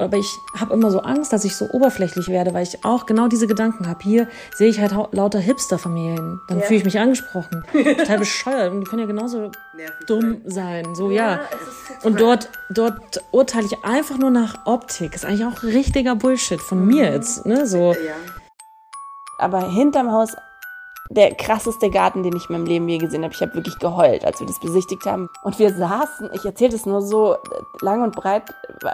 Aber ich habe immer so Angst, dass ich so oberflächlich werde, weil ich auch genau diese Gedanken habe. Hier sehe ich halt lauter Hipster-Familien. Dann ja. fühle ich mich angesprochen. Total bescheuert. Und die können ja genauso Nervig dumm sein. sein. So, ja. ja. Und dort, dort urteile ich einfach nur nach Optik. Ist eigentlich auch richtiger Bullshit von mhm. mir jetzt. Ne? So. Ja. Aber hinterm Haus der krasseste Garten, den ich in meinem Leben je gesehen habe. Ich habe wirklich geheult, als wir das besichtigt haben. Und wir saßen, ich erzähle das nur so lang und breit,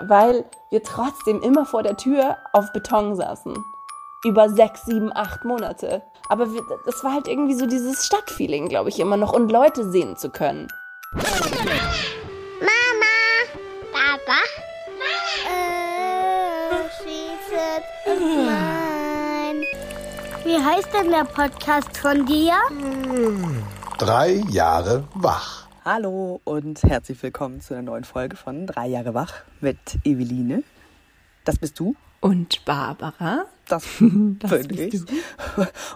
weil wir trotzdem immer vor der Tür auf Beton saßen. Über sechs, sieben, acht Monate. Aber das war halt irgendwie so dieses Stadtfeeling, glaube ich, immer noch. Und Leute sehen zu können. Mama! Papa? Äh, said, wie heißt denn der Podcast von dir? Drei Jahre wach. Hallo und herzlich willkommen zu einer neuen Folge von Drei Jahre wach mit Eveline. Das bist du. Und Barbara. Das, das bin ich.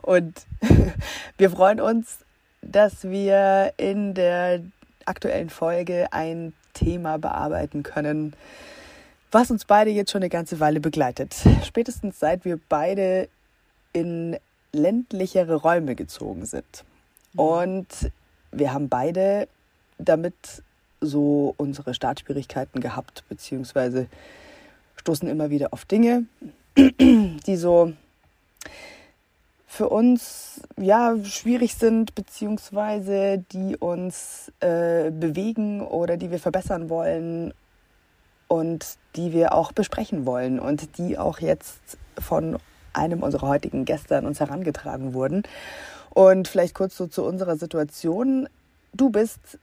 Und wir freuen uns, dass wir in der aktuellen Folge ein Thema bearbeiten können, was uns beide jetzt schon eine ganze Weile begleitet. Spätestens seit wir beide in ländlichere Räume gezogen sind. Mhm. Und wir haben beide damit so unsere Startschwierigkeiten gehabt, beziehungsweise stoßen immer wieder auf Dinge, die so für uns ja schwierig sind, beziehungsweise die uns äh, bewegen oder die wir verbessern wollen und die wir auch besprechen wollen und die auch jetzt von einem unserer heutigen Gäste an uns herangetragen wurden. Und vielleicht kurz so zu unserer Situation. Du bist,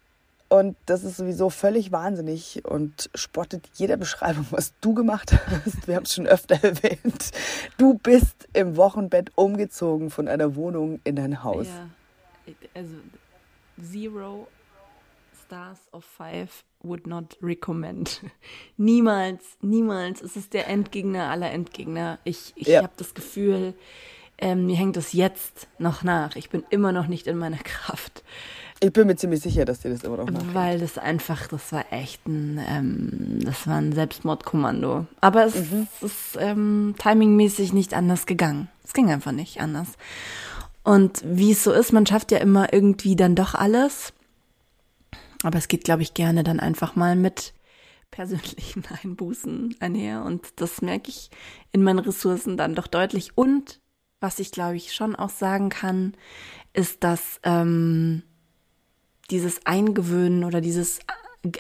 und das ist sowieso völlig wahnsinnig und spottet jeder Beschreibung, was du gemacht hast. Wir haben es schon öfter erwähnt. Du bist im Wochenbett umgezogen von einer Wohnung in ein Haus. Ja, also zero stars of five would not recommend. niemals, niemals. Es ist der Endgegner aller Endgegner. Ich, ich ja. habe das Gefühl, ähm, mir hängt das jetzt noch nach. Ich bin immer noch nicht in meiner Kraft. Ich bin mir ziemlich sicher, dass dir das immer noch nachhängt. Weil das einfach, das war echt ein, ähm, das war ein Selbstmordkommando. Aber es, mhm. ist ähm, timingmäßig nicht anders gegangen. Es ging einfach nicht anders. Und wie es so ist, man schafft ja immer irgendwie dann doch alles. Aber es geht, glaube ich, gerne dann einfach mal mit persönlichen Einbußen einher. Und das merke ich in meinen Ressourcen dann doch deutlich. Und was ich, glaube ich, schon auch sagen kann, ist, dass ähm, dieses Eingewöhnen oder dieses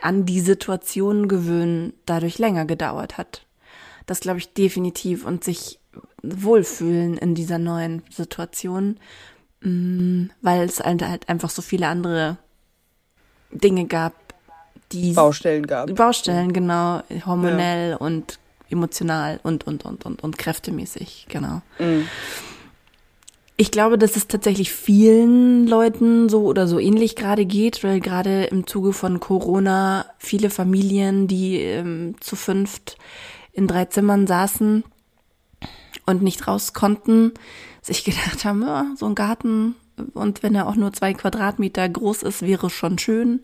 an die Situation gewöhnen dadurch länger gedauert hat. Das glaube ich definitiv und sich wohlfühlen in dieser neuen Situation, mm, weil es halt einfach so viele andere Dinge gab, die Baustellen gab. Baustellen, genau, hormonell ja. und emotional und und und und und kräftemäßig, genau. Mhm. Ich glaube, dass es tatsächlich vielen Leuten so oder so ähnlich gerade geht, weil gerade im Zuge von Corona viele Familien, die ähm, zu fünft in drei Zimmern saßen und nicht raus konnten, sich gedacht haben, ja, so ein Garten und wenn er auch nur zwei Quadratmeter groß ist, wäre schon schön.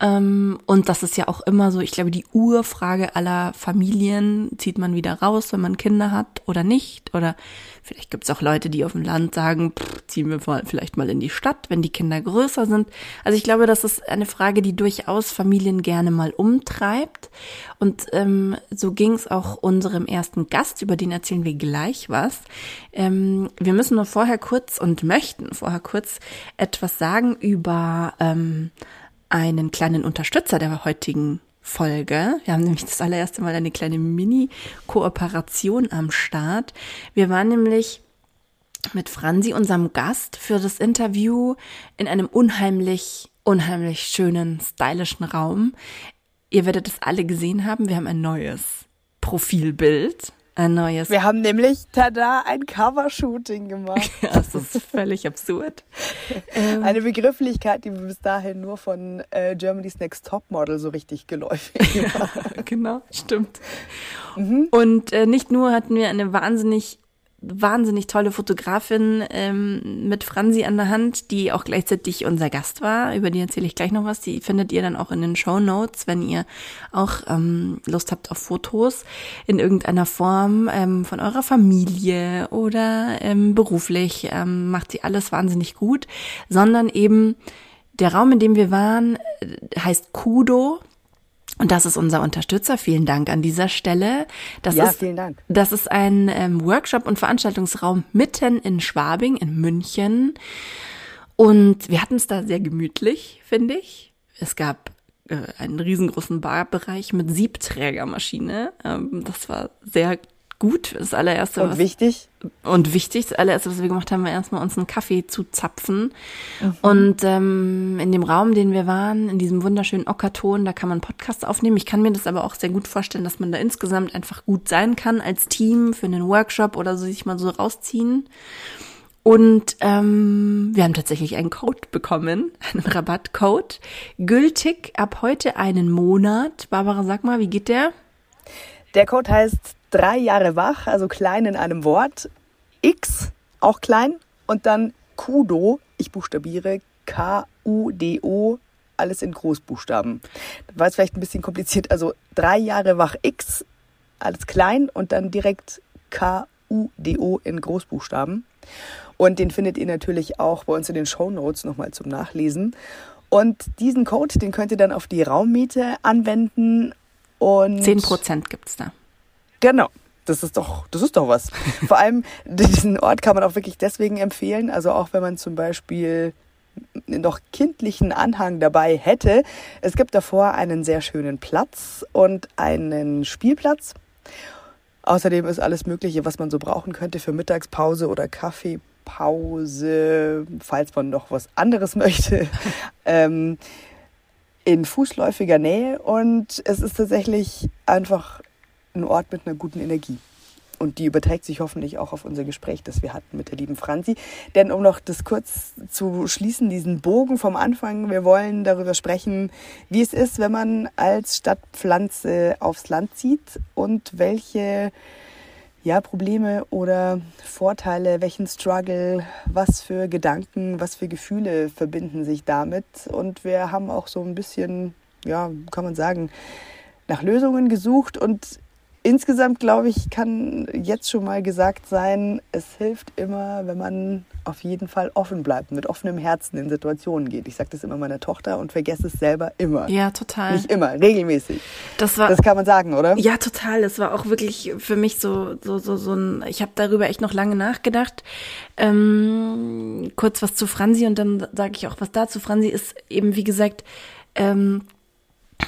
Ähm, und das ist ja auch immer so, ich glaube, die Urfrage aller Familien, zieht man wieder raus, wenn man Kinder hat oder nicht? Oder vielleicht gibt es auch Leute, die auf dem Land sagen, pff, ziehen wir vielleicht mal in die Stadt, wenn die Kinder größer sind. Also ich glaube, das ist eine Frage, die durchaus Familien gerne mal umtreibt. Und ähm, so ging es auch unserem ersten Gast, über den erzählen wir gleich was. Ähm, wir müssen nur vorher kurz und möchten vorher kurz etwas sagen über ähm, einen kleinen Unterstützer der heutigen Folge. Wir haben nämlich das allererste Mal eine kleine Mini-Kooperation am Start. Wir waren nämlich mit Franzi, unserem Gast, für das Interview in einem unheimlich, unheimlich schönen, stylischen Raum. Ihr werdet es alle gesehen haben. Wir haben ein neues Profilbild ein neues. Wir haben nämlich, tada, ein Covershooting gemacht. ja, das ist völlig absurd. Eine Begrifflichkeit, die bis dahin nur von äh, Germany's Next Topmodel so richtig geläufig war. ja, genau, stimmt. Mhm. Und äh, nicht nur hatten wir eine wahnsinnig wahnsinnig tolle Fotografin ähm, mit Franzi an der Hand, die auch gleichzeitig unser Gast war. Über die erzähle ich gleich noch was. Die findet ihr dann auch in den Show Notes, wenn ihr auch ähm, Lust habt auf Fotos in irgendeiner Form ähm, von eurer Familie oder ähm, beruflich. Ähm, macht sie alles wahnsinnig gut, sondern eben der Raum, in dem wir waren, äh, heißt Kudo. Und das ist unser Unterstützer. Vielen Dank an dieser Stelle. Das Ja, ist, vielen Dank. Das ist ein ähm, Workshop- und Veranstaltungsraum mitten in Schwabing, in München. Und wir hatten es da sehr gemütlich, finde ich. Es gab äh, einen riesengroßen Barbereich mit Siebträgermaschine. Ähm, das war sehr gut. Das allererste, Und was wichtig, und wichtig, das allererste, was wir gemacht haben, war erstmal uns einen Kaffee zu zapfen. Und ähm, in dem Raum, den wir waren, in diesem wunderschönen Ockerton, da kann man Podcasts aufnehmen. Ich kann mir das aber auch sehr gut vorstellen, dass man da insgesamt einfach gut sein kann als Team für einen Workshop oder so sich mal so rausziehen. Und ähm, wir haben tatsächlich einen Code bekommen, einen Rabattcode, gültig ab heute einen Monat. Barbara, sag mal, wie geht der? Der Code heißt drei Jahre wach, also klein in einem Wort. X, auch klein. Und dann Kudo, ich buchstabiere K-U-D-O, alles in Großbuchstaben. War jetzt vielleicht ein bisschen kompliziert. Also drei Jahre wach X, alles klein und dann direkt K-U-D-O in Großbuchstaben. Und den findet ihr natürlich auch bei uns in den Show Notes nochmal zum Nachlesen. Und diesen Code, den könnt ihr dann auf die Raummiete anwenden. Und Zehn Prozent gibt's da. Genau. Das ist doch, das ist doch was. Vor allem diesen Ort kann man auch wirklich deswegen empfehlen. Also auch wenn man zum Beispiel noch kindlichen Anhang dabei hätte. Es gibt davor einen sehr schönen Platz und einen Spielplatz. Außerdem ist alles Mögliche, was man so brauchen könnte für Mittagspause oder Kaffeepause, falls man noch was anderes möchte, ähm, in fußläufiger Nähe. Und es ist tatsächlich einfach ein Ort mit einer guten Energie. Und die überträgt sich hoffentlich auch auf unser Gespräch, das wir hatten mit der lieben Franzi. Denn um noch das kurz zu schließen, diesen Bogen vom Anfang, wir wollen darüber sprechen, wie es ist, wenn man als Stadtpflanze aufs Land zieht und welche ja, Probleme oder Vorteile, welchen Struggle, was für Gedanken, was für Gefühle verbinden sich damit. Und wir haben auch so ein bisschen, ja, kann man sagen, nach Lösungen gesucht und insgesamt, glaube ich, kann jetzt schon mal gesagt sein, es hilft immer, wenn man auf jeden Fall offen bleibt, mit offenem Herzen in Situationen geht. Ich sage das immer meiner Tochter und vergesse es selber immer. Ja, total. Nicht immer, regelmäßig. Das war Das kann man sagen, oder? Ja, total. Das war auch wirklich für mich so so so so ein. Ich habe darüber echt noch lange nachgedacht. Ähm, kurz was zu Franzi und dann sage ich auch was dazu. Franzi ist eben wie gesagt, ähm,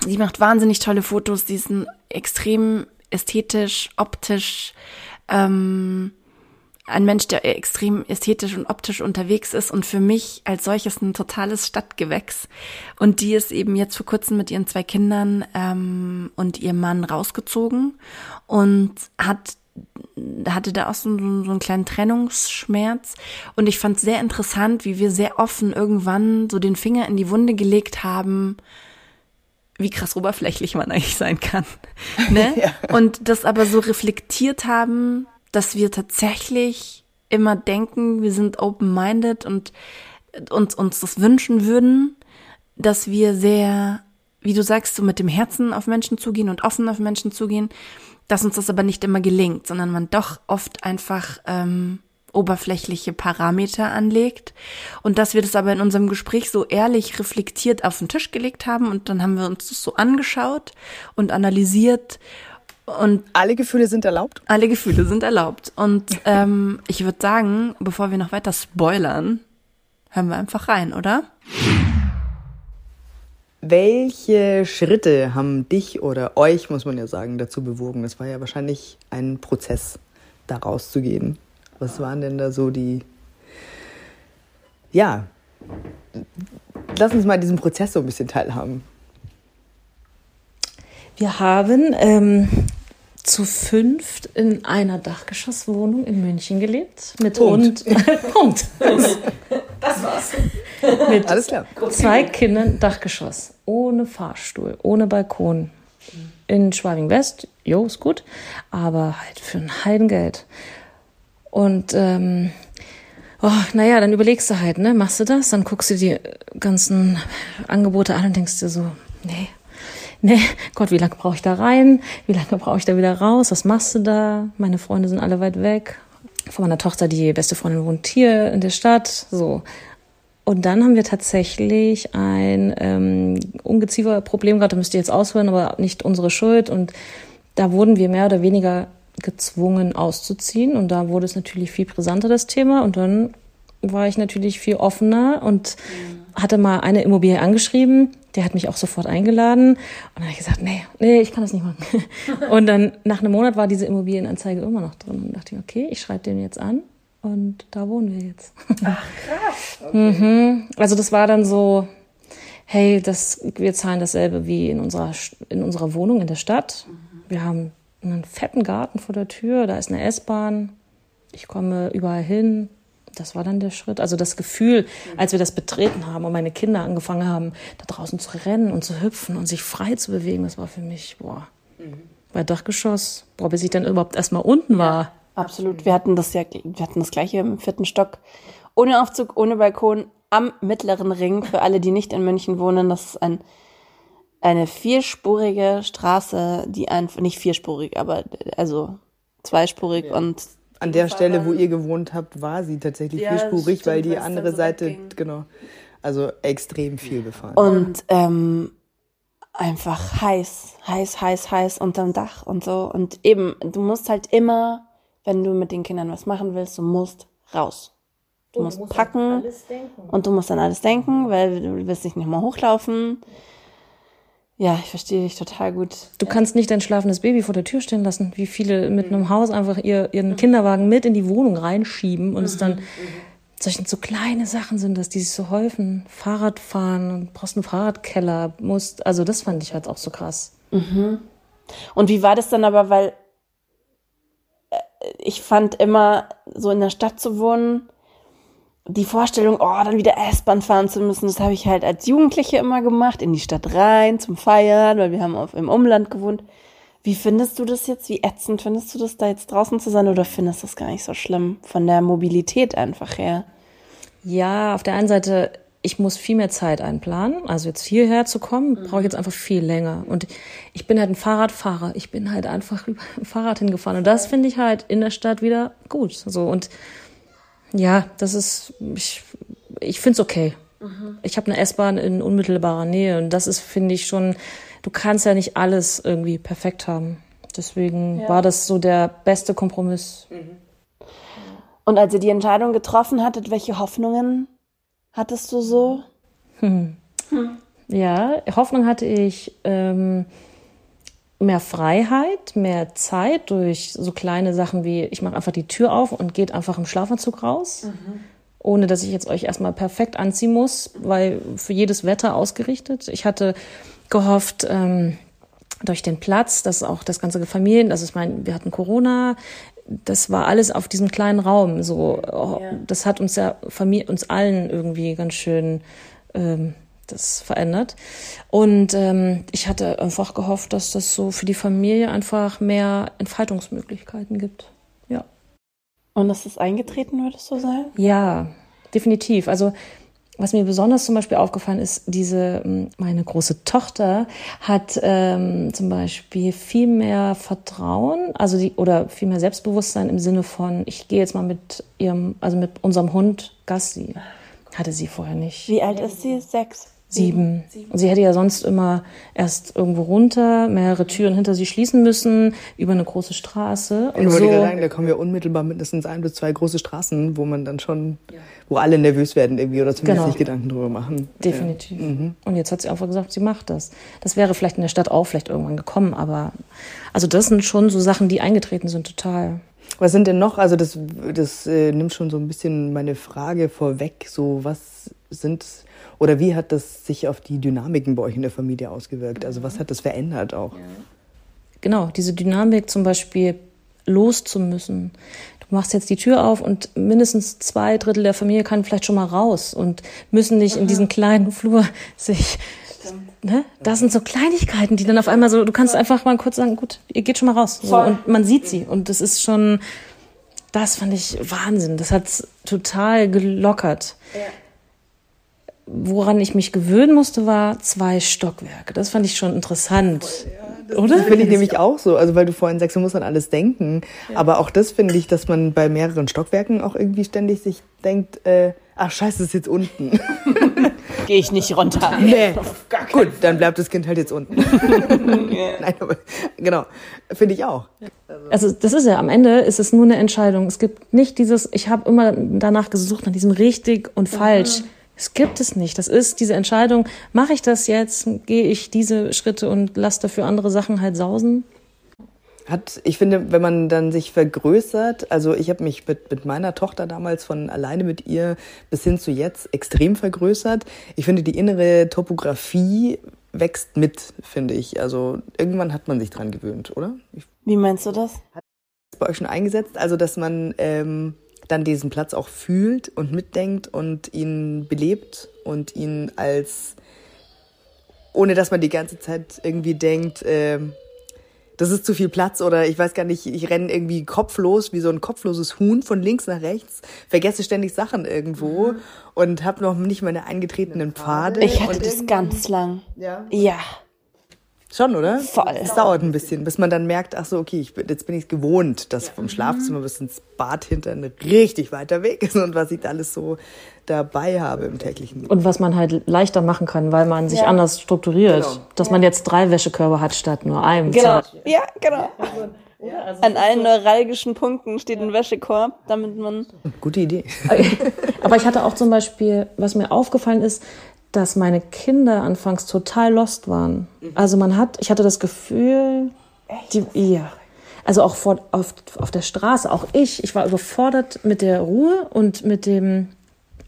sie macht wahnsinnig tolle Fotos. Die sind extrem ästhetisch, optisch. Ähm, ein Mensch, der extrem ästhetisch und optisch unterwegs ist und für mich als solches ein totales Stadtgewächs. Und die ist eben jetzt vor kurzem mit ihren zwei Kindern ähm, und ihrem Mann rausgezogen und hat hatte da auch so, so, so einen kleinen Trennungsschmerz. Und ich fand sehr interessant, wie wir sehr offen irgendwann so den Finger in die Wunde gelegt haben, wie krass oberflächlich man eigentlich sein kann. Ne? Ja. Und das aber so reflektiert haben, dass wir tatsächlich immer denken, wir sind open-minded und uns, uns das wünschen würden, dass wir sehr, wie du sagst, so mit dem Herzen auf Menschen zugehen und offen auf Menschen zugehen, dass uns das aber nicht immer gelingt, sondern man doch oft einfach ähm, oberflächliche Parameter anlegt und dass wir das aber in unserem Gespräch so ehrlich reflektiert auf den Tisch gelegt haben und dann haben wir uns das so angeschaut und analysiert und Alle Gefühle sind erlaubt. alle Gefühle sind erlaubt. Und ähm, ich würde sagen, bevor wir noch weiter spoilern, hören wir einfach rein, oder? Welche Schritte haben dich oder euch, muss man ja sagen, dazu bewogen? Das war ja wahrscheinlich ein Prozess, da rauszugehen. Was waren denn da so die. Ja, lass uns mal diesen Prozess so ein bisschen teilhaben. Wir haben ähm, zu fünft in einer Dachgeschosswohnung in München gelebt. Mit Punkt. Hund. Punkt. Das war's. Mit Alles klar. zwei Kindern Dachgeschoss. Ohne Fahrstuhl, ohne Balkon. In Schwabing West, jo, ist gut. Aber halt für ein Heidengeld. Und ähm, oh, naja, dann überlegst du halt, ne, machst du das, dann guckst du die ganzen Angebote an und denkst dir so, nee, nee, Gott, wie lange brauche ich da rein? Wie lange brauche ich da wieder raus? Was machst du da? Meine Freunde sind alle weit weg. Von meiner Tochter, die beste Freundin wohnt hier in der Stadt, so. Und dann haben wir tatsächlich ein ähm, Ungezieferproblem gehabt, da müsst ihr jetzt ausholen, aber nicht unsere Schuld. Und da wurden wir mehr oder weniger gezwungen auszuziehen. Und da wurde es natürlich viel brisanter, das Thema. Und dann war ich natürlich viel offener und mhm. hatte mal eine Immobilie angeschrieben. Der hat mich auch sofort eingeladen. Und dann habe ich gesagt, nee, nee, ich kann das nicht machen. und dann nach einem Monat war diese Immobilienanzeige immer noch drin. Und dachte ich, okay, ich schreibe den jetzt an. Und da wohnen wir jetzt. Ach, krass. Okay. Mhm. Also das war dann so, hey, das, wir zahlen dasselbe wie in unserer, in unserer Wohnung in der Stadt. Mhm. Wir haben einen fetten Garten vor der Tür, da ist eine S-Bahn. Ich komme überall hin. Das war dann der Schritt. Also das Gefühl, als wir das betreten haben und meine Kinder angefangen haben, da draußen zu rennen und zu hüpfen und sich frei zu bewegen, das war für mich, boah, mhm. bei Dachgeschoss, boah, bis ich dann überhaupt erstmal unten war. Absolut. Wir hatten das ja, wir hatten das gleiche im vierten Stock. Ohne Aufzug, ohne Balkon, am mittleren Ring. Für alle, die nicht in München wohnen, das ist ein, eine vierspurige Straße, die einfach, nicht vierspurig, aber also zweispurig ja. und an der Stelle, wo ihr gewohnt habt, war sie tatsächlich ja, vierspurig, stimmt, weil die andere so Seite, ging. genau, also extrem viel befahren. Und ähm, einfach heiß, heiß, heiß, heiß unterm Dach und so. Und eben, du musst halt immer wenn du mit den Kindern was machen willst, du musst raus. Du, musst, musst packen und du musst an alles denken, weil du wirst dich nicht mal hochlaufen. Ja, ich verstehe dich total gut. Du kannst nicht dein schlafendes Baby vor der Tür stehen lassen, wie viele mit einem Haus einfach ihr, ihren mhm. Kinderwagen mit in die Wohnung reinschieben und mhm. es dann mhm. solche so kleine Sachen sind, dass die sich so häufen. Fahrrad fahren und brauchst einen Fahrradkeller, musst, also das fand ich halt auch so krass. Mhm. Und wie war das dann aber, weil ich fand immer, so in der Stadt zu wohnen, die Vorstellung, oh, dann wieder S-Bahn fahren zu müssen, das habe ich halt als Jugendliche immer gemacht, in die Stadt rein zum Feiern, weil wir haben auf, im Umland gewohnt. Wie findest du das jetzt? Wie ätzend findest du das, da jetzt draußen zu sein oder findest du das gar nicht so schlimm von der Mobilität einfach her? Ja, auf der einen Seite ich muss viel mehr Zeit einplanen. Also jetzt hierher zu kommen, mhm. brauche ich jetzt einfach viel länger. Und ich bin halt ein Fahrradfahrer. Ich bin halt einfach über ein Fahrrad hingefahren. Und das finde ich halt in der Stadt wieder gut. So und ja, das ist, ich, ich finde es okay. Mhm. Ich habe eine S-Bahn in unmittelbarer Nähe und das ist, finde ich schon, du kannst ja nicht alles irgendwie perfekt haben. Deswegen ja. war das so der beste Kompromiss. Mhm. Und als ihr die Entscheidung getroffen hattet, welche Hoffnungen hattest du so? Hm. Hm. Ja, Hoffnung hatte ich ähm, mehr Freiheit, mehr Zeit durch so kleine Sachen wie, ich mache einfach die Tür auf und geht einfach im Schlafanzug raus. Mhm. Ohne dass ich jetzt euch erstmal perfekt anziehen muss, weil für jedes Wetter ausgerichtet. Ich hatte gehofft, ähm, durch den Platz, dass auch das ganze Familien, also ich meine, wir hatten Corona, das war alles auf diesem kleinen Raum. So, oh, ja. das hat uns ja Familie, uns allen irgendwie ganz schön ähm, das verändert. Und ähm, ich hatte einfach gehofft, dass das so für die Familie einfach mehr Entfaltungsmöglichkeiten gibt. Ja. Und ist das eingetreten, würdest du sagen? Ja, definitiv. Also was mir besonders zum Beispiel aufgefallen ist, diese, ähm, meine große Tochter hat ähm, zum Beispiel viel mehr Vertrauen, also die, oder viel mehr Selbstbewusstsein im Sinne von, ich gehe jetzt mal mit ihrem, also mit unserem Hund Gassi. Hatte sie vorher nicht. Wie alt ist sie? Sechs? Sieben. Und sie hätte ja sonst immer erst irgendwo runter, mehrere Türen hinter sie schließen müssen, über eine große Straße. Und ich wollte so. sagen, da kommen wir unmittelbar mindestens ein bis zwei große Straßen, wo man dann schon, ja. wo alle nervös werden irgendwie oder zumindest genau. sich Gedanken drüber machen. Definitiv. Ja. Mhm. Und jetzt hat sie einfach gesagt, sie macht das. Das wäre vielleicht in der Stadt auch vielleicht irgendwann gekommen, aber also das sind schon so Sachen, die eingetreten sind, total. Was sind denn noch, also das, das äh, nimmt schon so ein bisschen meine Frage vorweg, so was sind oder wie hat das sich auf die Dynamiken bei euch in der Familie ausgewirkt? Also was hat das verändert auch? Genau, diese Dynamik zum Beispiel loszumüssen. Du machst jetzt die Tür auf und mindestens zwei Drittel der Familie kann vielleicht schon mal raus und müssen nicht in diesem kleinen Flur sich Ne? Das sind so Kleinigkeiten, die dann auf einmal so, du kannst einfach mal kurz sagen, gut, ihr geht schon mal raus. So, und man sieht sie. Und das ist schon, das fand ich Wahnsinn. Das hat's total gelockert. Ja. Woran ich mich gewöhnen musste, war zwei Stockwerke. Das fand ich schon interessant. Das Oder? finde ich nämlich auch so. Also, weil du vorhin sagst, du musst an alles denken. Ja. Aber auch das finde ich, dass man bei mehreren Stockwerken auch irgendwie ständig sich denkt, äh, ach scheiße, ist jetzt unten. Gehe ich nicht runter. Nee. Gut, dann bleibt das Kind halt jetzt unten. Nein, aber genau. Finde ich auch. Also das ist ja, am Ende ist es nur eine Entscheidung. Es gibt nicht dieses, ich habe immer danach gesucht, nach diesem richtig und falsch. Mhm. Es gibt es nicht. Das ist diese Entscheidung, mache ich das jetzt, gehe ich diese Schritte und lasse dafür andere Sachen halt sausen? Hat, ich finde, wenn man dann sich vergrößert, also ich habe mich mit, mit meiner Tochter damals von alleine mit ihr bis hin zu jetzt extrem vergrößert. Ich finde, die innere Topografie wächst mit, finde ich. Also irgendwann hat man sich dran gewöhnt, oder? Wie meinst du das? Hat das bei euch schon eingesetzt? Also, dass man ähm, dann diesen Platz auch fühlt und mitdenkt und ihn belebt und ihn als, ohne dass man die ganze Zeit irgendwie denkt, äh, das ist zu viel Platz oder ich weiß gar nicht, ich renne irgendwie kopflos, wie so ein kopfloses Huhn von links nach rechts, vergesse ständig Sachen irgendwo mhm. und habe noch nicht meine eingetretenen Pfade. Ich hatte das ganz lang. Ja. Ja. Schon, oder? Voll. Es dauert ein bisschen, bis man dann merkt, ach so, okay, ich, jetzt bin ich gewohnt, dass vom Schlafzimmer bis ins Bad hinter ein richtig weiter Weg ist und was ich da alles so dabei habe im täglichen Leben. Und was man halt leichter machen kann, weil man sich ja. anders strukturiert. Genau. Dass ja. man jetzt drei Wäschekörbe hat statt nur einem. Genau. Ja, genau. Ja, also An allen neuralgischen Punkten steht ein Wäschekorb, damit man. Gute Idee. Aber ich hatte auch zum Beispiel, was mir aufgefallen ist, dass meine Kinder anfangs total lost waren. Mhm. Also man hat, ich hatte das Gefühl, die, ja, also auch vor, auf, auf der Straße, auch ich, ich war überfordert mit der Ruhe und mit dem,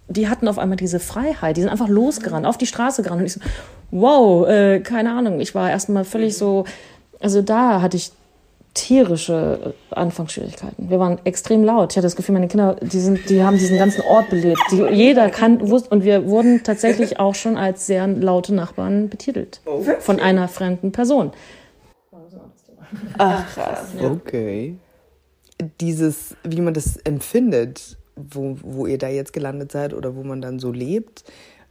die hatten auf einmal diese Freiheit, die sind einfach losgerannt, auf die Straße gerannt und ich so, wow, äh, keine Ahnung, ich war erstmal völlig so, also da hatte ich tierische äh, Anfangsschwierigkeiten. Wir waren extrem laut. Ich hatte das Gefühl, meine Kinder, die sind, die haben diesen ganzen Ort belebt. Die, jeder kann, wusste, und wir wurden tatsächlich auch schon als sehr laute Nachbarn betitelt. Von einer fremden Person. Ach, krass. Okay. Dieses, wie man das empfindet, wo, wo ihr da jetzt gelandet seid oder wo man dann so lebt,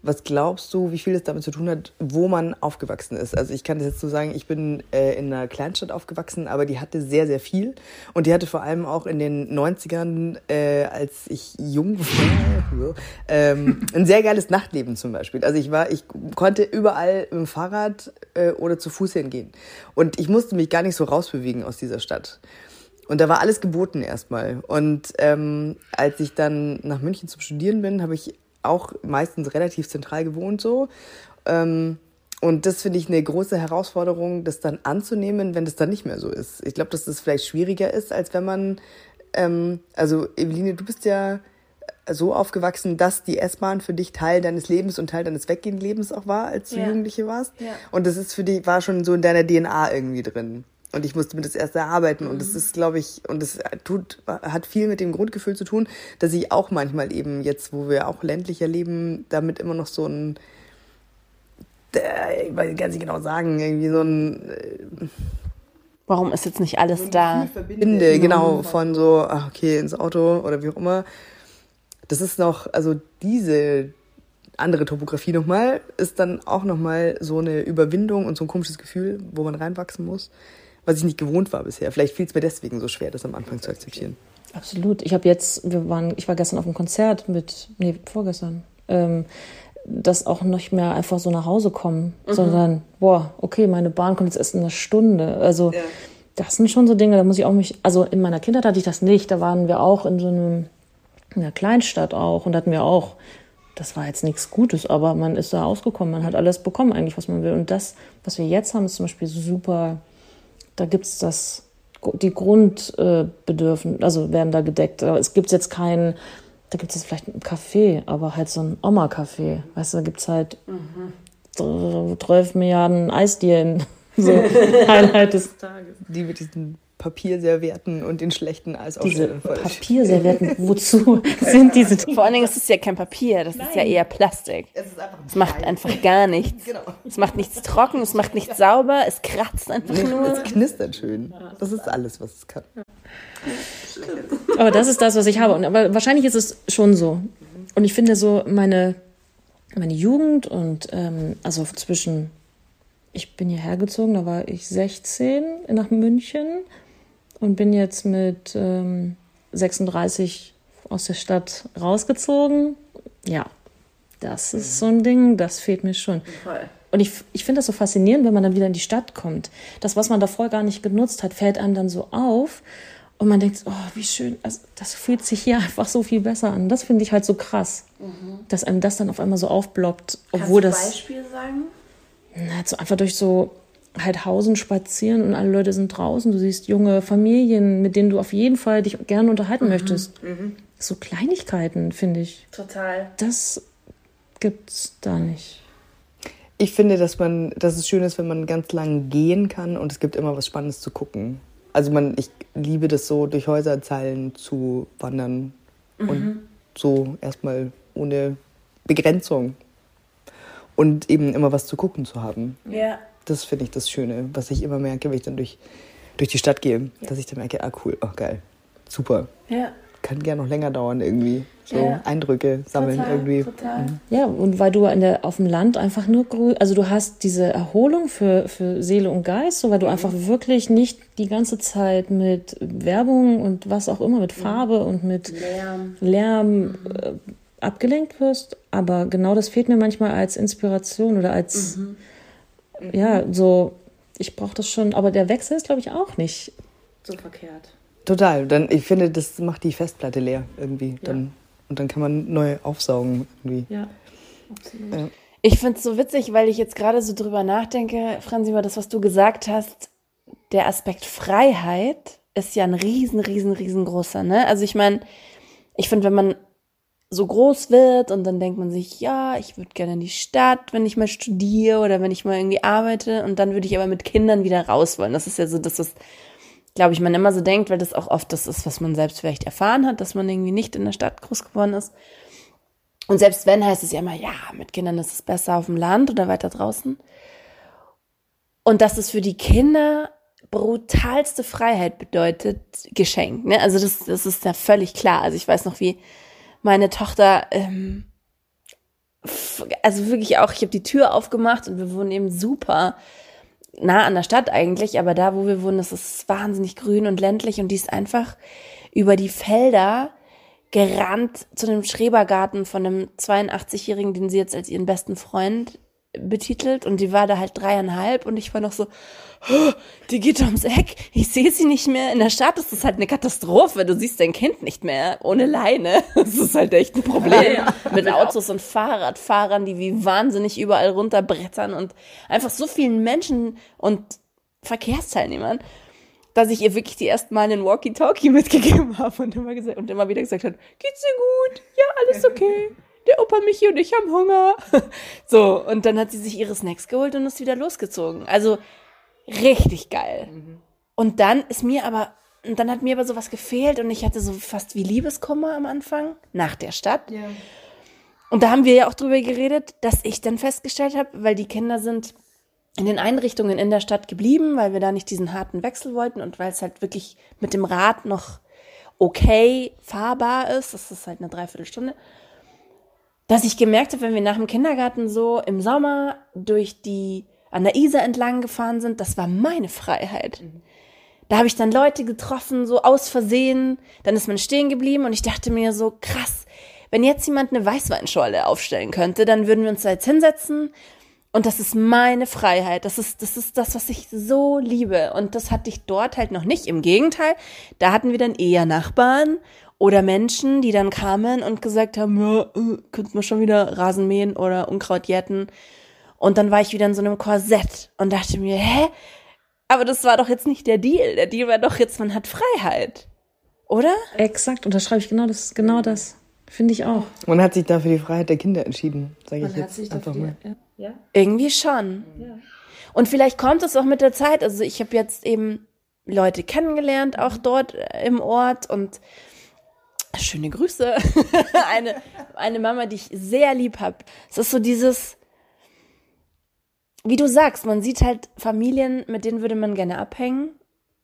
was glaubst du, wie viel es damit zu tun hat, wo man aufgewachsen ist? Also ich kann das jetzt so sagen, ich bin äh, in einer Kleinstadt aufgewachsen, aber die hatte sehr, sehr viel. Und die hatte vor allem auch in den 90ern, äh, als ich jung war, ähm, ein sehr geiles Nachtleben zum Beispiel. Also ich war, ich konnte überall im Fahrrad äh, oder zu Fuß hingehen. Und ich musste mich gar nicht so rausbewegen aus dieser Stadt. Und da war alles geboten erstmal. Und ähm, als ich dann nach München zum Studieren bin, habe ich auch meistens relativ zentral gewohnt so. Ähm, und das finde ich eine große Herausforderung, das dann anzunehmen, wenn das dann nicht mehr so ist. Ich glaube, dass das vielleicht schwieriger ist, als wenn man, ähm, also Eveline, du bist ja so aufgewachsen, dass die S-Bahn für dich Teil deines Lebens und Teil deines Weggehenlebens auch war, als du ja. Jugendliche warst. Ja. Und das ist für dich, war schon so in deiner DNA irgendwie drin. Und ich musste mir das erst erarbeiten. Mhm. Und das ist, glaube ich, und das tut, hat viel mit dem Grundgefühl zu tun, dass ich auch manchmal eben jetzt, wo wir auch ländlicher leben, damit immer noch so ein, ich weiß gar nicht genau sagen, irgendwie so ein, äh, Warum ist jetzt nicht alles da? Verbinde, genau, von so, ach, okay, ins Auto oder wie auch immer. Das ist noch, also diese andere Topografie nochmal, ist dann auch nochmal so eine Überwindung und so ein komisches Gefühl, wo man reinwachsen muss was ich nicht gewohnt war bisher. Vielleicht fiel es mir deswegen so schwer, das am Anfang zu akzeptieren. Absolut. Ich habe jetzt, wir waren, ich war gestern auf einem Konzert mit, nee, vorgestern, ähm, das auch nicht mehr einfach so nach Hause kommen, mhm. sondern, boah, okay, meine Bahn kommt jetzt erst in einer Stunde. Also, ja. das sind schon so Dinge, da muss ich auch mich, also in meiner Kindheit hatte ich das nicht. Da waren wir auch in so einem, in einer Kleinstadt auch und hatten wir auch, das war jetzt nichts Gutes, aber man ist da ausgekommen, man hat alles bekommen eigentlich, was man will. Und das, was wir jetzt haben, ist zum Beispiel super da gibt es das, die Grundbedürfnisse, also werden da gedeckt. Aber es gibt jetzt keinen, da gibt es vielleicht einen Kaffee, aber halt so ein Oma-Kaffee. Weißt du, da gibt es halt mhm. 12 Milliarden Eisdielen. So Highlight des Tages. Die mit diesen Papierservietten und den schlechten Diese Eisaufstellern voll. Papierservietten, wozu sind diese? Vor allen Dingen ist es ja kein Papier, das ist ja eher Plastik. Es ist einfach Es macht einfach gar nichts. Genau. Es macht nichts trocken, es macht nichts sauber, es kratzt einfach Es nur. knistert schön. Das ist alles, was es kann. Aber das ist das, was ich habe. Und, aber wahrscheinlich ist es schon so. Und ich finde so meine, meine Jugend und ähm, also zwischen, ich bin hierher gezogen, da war ich 16 nach München und bin jetzt mit ähm, 36 aus der Stadt rausgezogen. Ja, das ist so ein Ding, das fehlt mir schon. Und ich, ich finde das so faszinierend, wenn man dann wieder in die Stadt kommt. Das, was man davor gar nicht genutzt hat, fällt einem dann so auf. Und man denkt, oh, wie schön, also, das fühlt sich hier einfach so viel besser an. Das finde ich halt so krass, dass einem das dann auf einmal so aufploppt, obwohl das Beispiel sagen? na, so einfach durch so halt Hausen spazieren und alle Leute sind draußen. Du siehst junge Familien, mit denen du auf jeden Fall dich gerne unterhalten möchtest. So Kleinigkeiten, finde ich. Total. Das gibt's da nicht. Ich finde, dass man, dass es schön ist, wenn man ganz lang gehen kann und es gibt immer was Spannendes zu gucken. Also man, ich liebe das so, durch Häuserzeilen zu wandern und so erstmal ohne Begrenzung und eben immer was zu gucken zu haben. Ja. Das finde ich das Schöne, was ich immer merke, wenn ich dann durch, durch die Stadt gehe, dass ich dann merke, ah cool, oh geil, super. Ja. Kann gerne noch länger dauern irgendwie. So Ja. Eindrücke sammeln Total, irgendwie. total. Ja, und weil du in der, auf dem Land einfach nur grün, also du hast diese Erholung für, für Seele und Geist, so weil du einfach wirklich nicht die ganze Zeit mit Werbung und was auch immer, mit Farbe und mit Lärm. Lärm äh, abgelenkt wirst. Aber genau das fehlt mir manchmal als Inspiration oder als, ja, so, ich brauche das schon, aber der Wechsel ist, glaube ich, auch nicht. So verkehrt. Total. Dann, ich finde, das macht die Festplatte leer irgendwie. Dann, und dann kann man neu aufsaugen irgendwie. Ja. Ich finde es so witzig, weil ich jetzt gerade so drüber nachdenke, Franzi, über das, was du gesagt hast. Der Aspekt Freiheit ist ja ein riesen, riesen, riesengroßer. Ne? Also ich meine, ich finde, wenn man so groß wird und dann denkt man sich, ja, ich würde gerne in die Stadt, wenn ich mal studiere oder wenn ich mal irgendwie arbeite und dann würde ich aber mit Kindern wieder raus wollen. Das ist ja so das, was, glaube ich, man immer so denkt, weil das auch oft das ist, was man selbst vielleicht erfahren hat, dass man irgendwie nicht in der Stadt groß geworden ist. Und selbst wenn, heißt es ja immer, ja, mit Kindern ist es besser auf dem Land oder weiter draußen. Und dass es für die Kinder brutalste Freiheit bedeutet, Geschenk. Ne? Also das, das ist ja völlig klar. Also ich weiß noch, wie meine Tochter, ähm, also wirklich auch, ich habe die Tür aufgemacht und wir wohnen eben super nah an der Stadt eigentlich, aber da, wo wir wohnen, das ist wahnsinnig grün und ländlich und die ist einfach über die Felder gerannt zu einem Schrebergarten von einem 82-Jährigen, den sie jetzt als ihren besten Freund betitelt und die war da halt dreieinhalb und ich war noch so, "Oh, die geht ums Eck, ich sehe sie nicht mehr. In der Stadt ist das halt eine Katastrophe, du siehst dein Kind nicht mehr ohne Leine. Das ist halt echt ein Problem mit Autos und Fahrradfahrern, die wie wahnsinnig überall runterbrettern und einfach so vielen Menschen und Verkehrsteilnehmern dass ich ihr wirklich die ersten Mal einen Walkie-Talkie mitgegeben habe und immer, gesagt, und immer wieder gesagt hat, geht's dir gut? Ja, alles okay. Der Opa Michi und ich haben Hunger. So, und dann hat sie sich ihre Snacks geholt und ist wieder losgezogen. Also richtig geil. Und dann ist mir aber, und dann hat mir aber sowas gefehlt und ich hatte so fast wie Liebeskummer am Anfang, nach der Stadt. Und da haben wir ja auch drüber geredet, dass ich dann festgestellt habe, weil die Kinder sind in den Einrichtungen in der Stadt geblieben, weil wir da nicht diesen harten Wechsel wollten und weil es halt wirklich mit dem Rad noch okay fahrbar ist. Das ist halt eine Dreiviertelstunde. Dass ich gemerkt habe, wenn wir nach dem Kindergarten so im Sommer durch die an der Isar entlang gefahren sind, das war meine Freiheit. Da habe ich dann Leute getroffen, so aus Versehen. Dann ist man stehen geblieben und ich dachte mir so, krass, wenn jetzt jemand eine Weißweinschorle aufstellen könnte, dann würden wir uns da jetzt hinsetzen. Und das ist meine Freiheit. Das ist, das ist das, was ich so liebe. Und das hatte ich dort halt noch nicht. Im Gegenteil, da hatten wir dann eher Nachbarn oder Menschen, die dann kamen und gesagt haben, ja, äh, wir schon wieder Rasen mähen oder Unkraut jäten. Und dann war ich wieder in so einem Korsett und dachte mir, hä? Aber das war doch jetzt nicht der Deal. Der Deal war doch jetzt, man hat Freiheit. Oder? Exakt, unterschreibe ich genau das, genau das. Finde ich auch. Man hat sich da für die Freiheit der Kinder entschieden, sage ich jetzt einfach mal. Irgendwie schon. Und vielleicht kommt es auch mit der Zeit. Also ich habe jetzt eben Leute kennengelernt, auch dort äh, im Ort und schöne Grüße. eine, eine Mama, die ich sehr lieb habe. Es ist so dieses, wie du sagst, man sieht halt Familien, mit denen würde man gerne abhängen.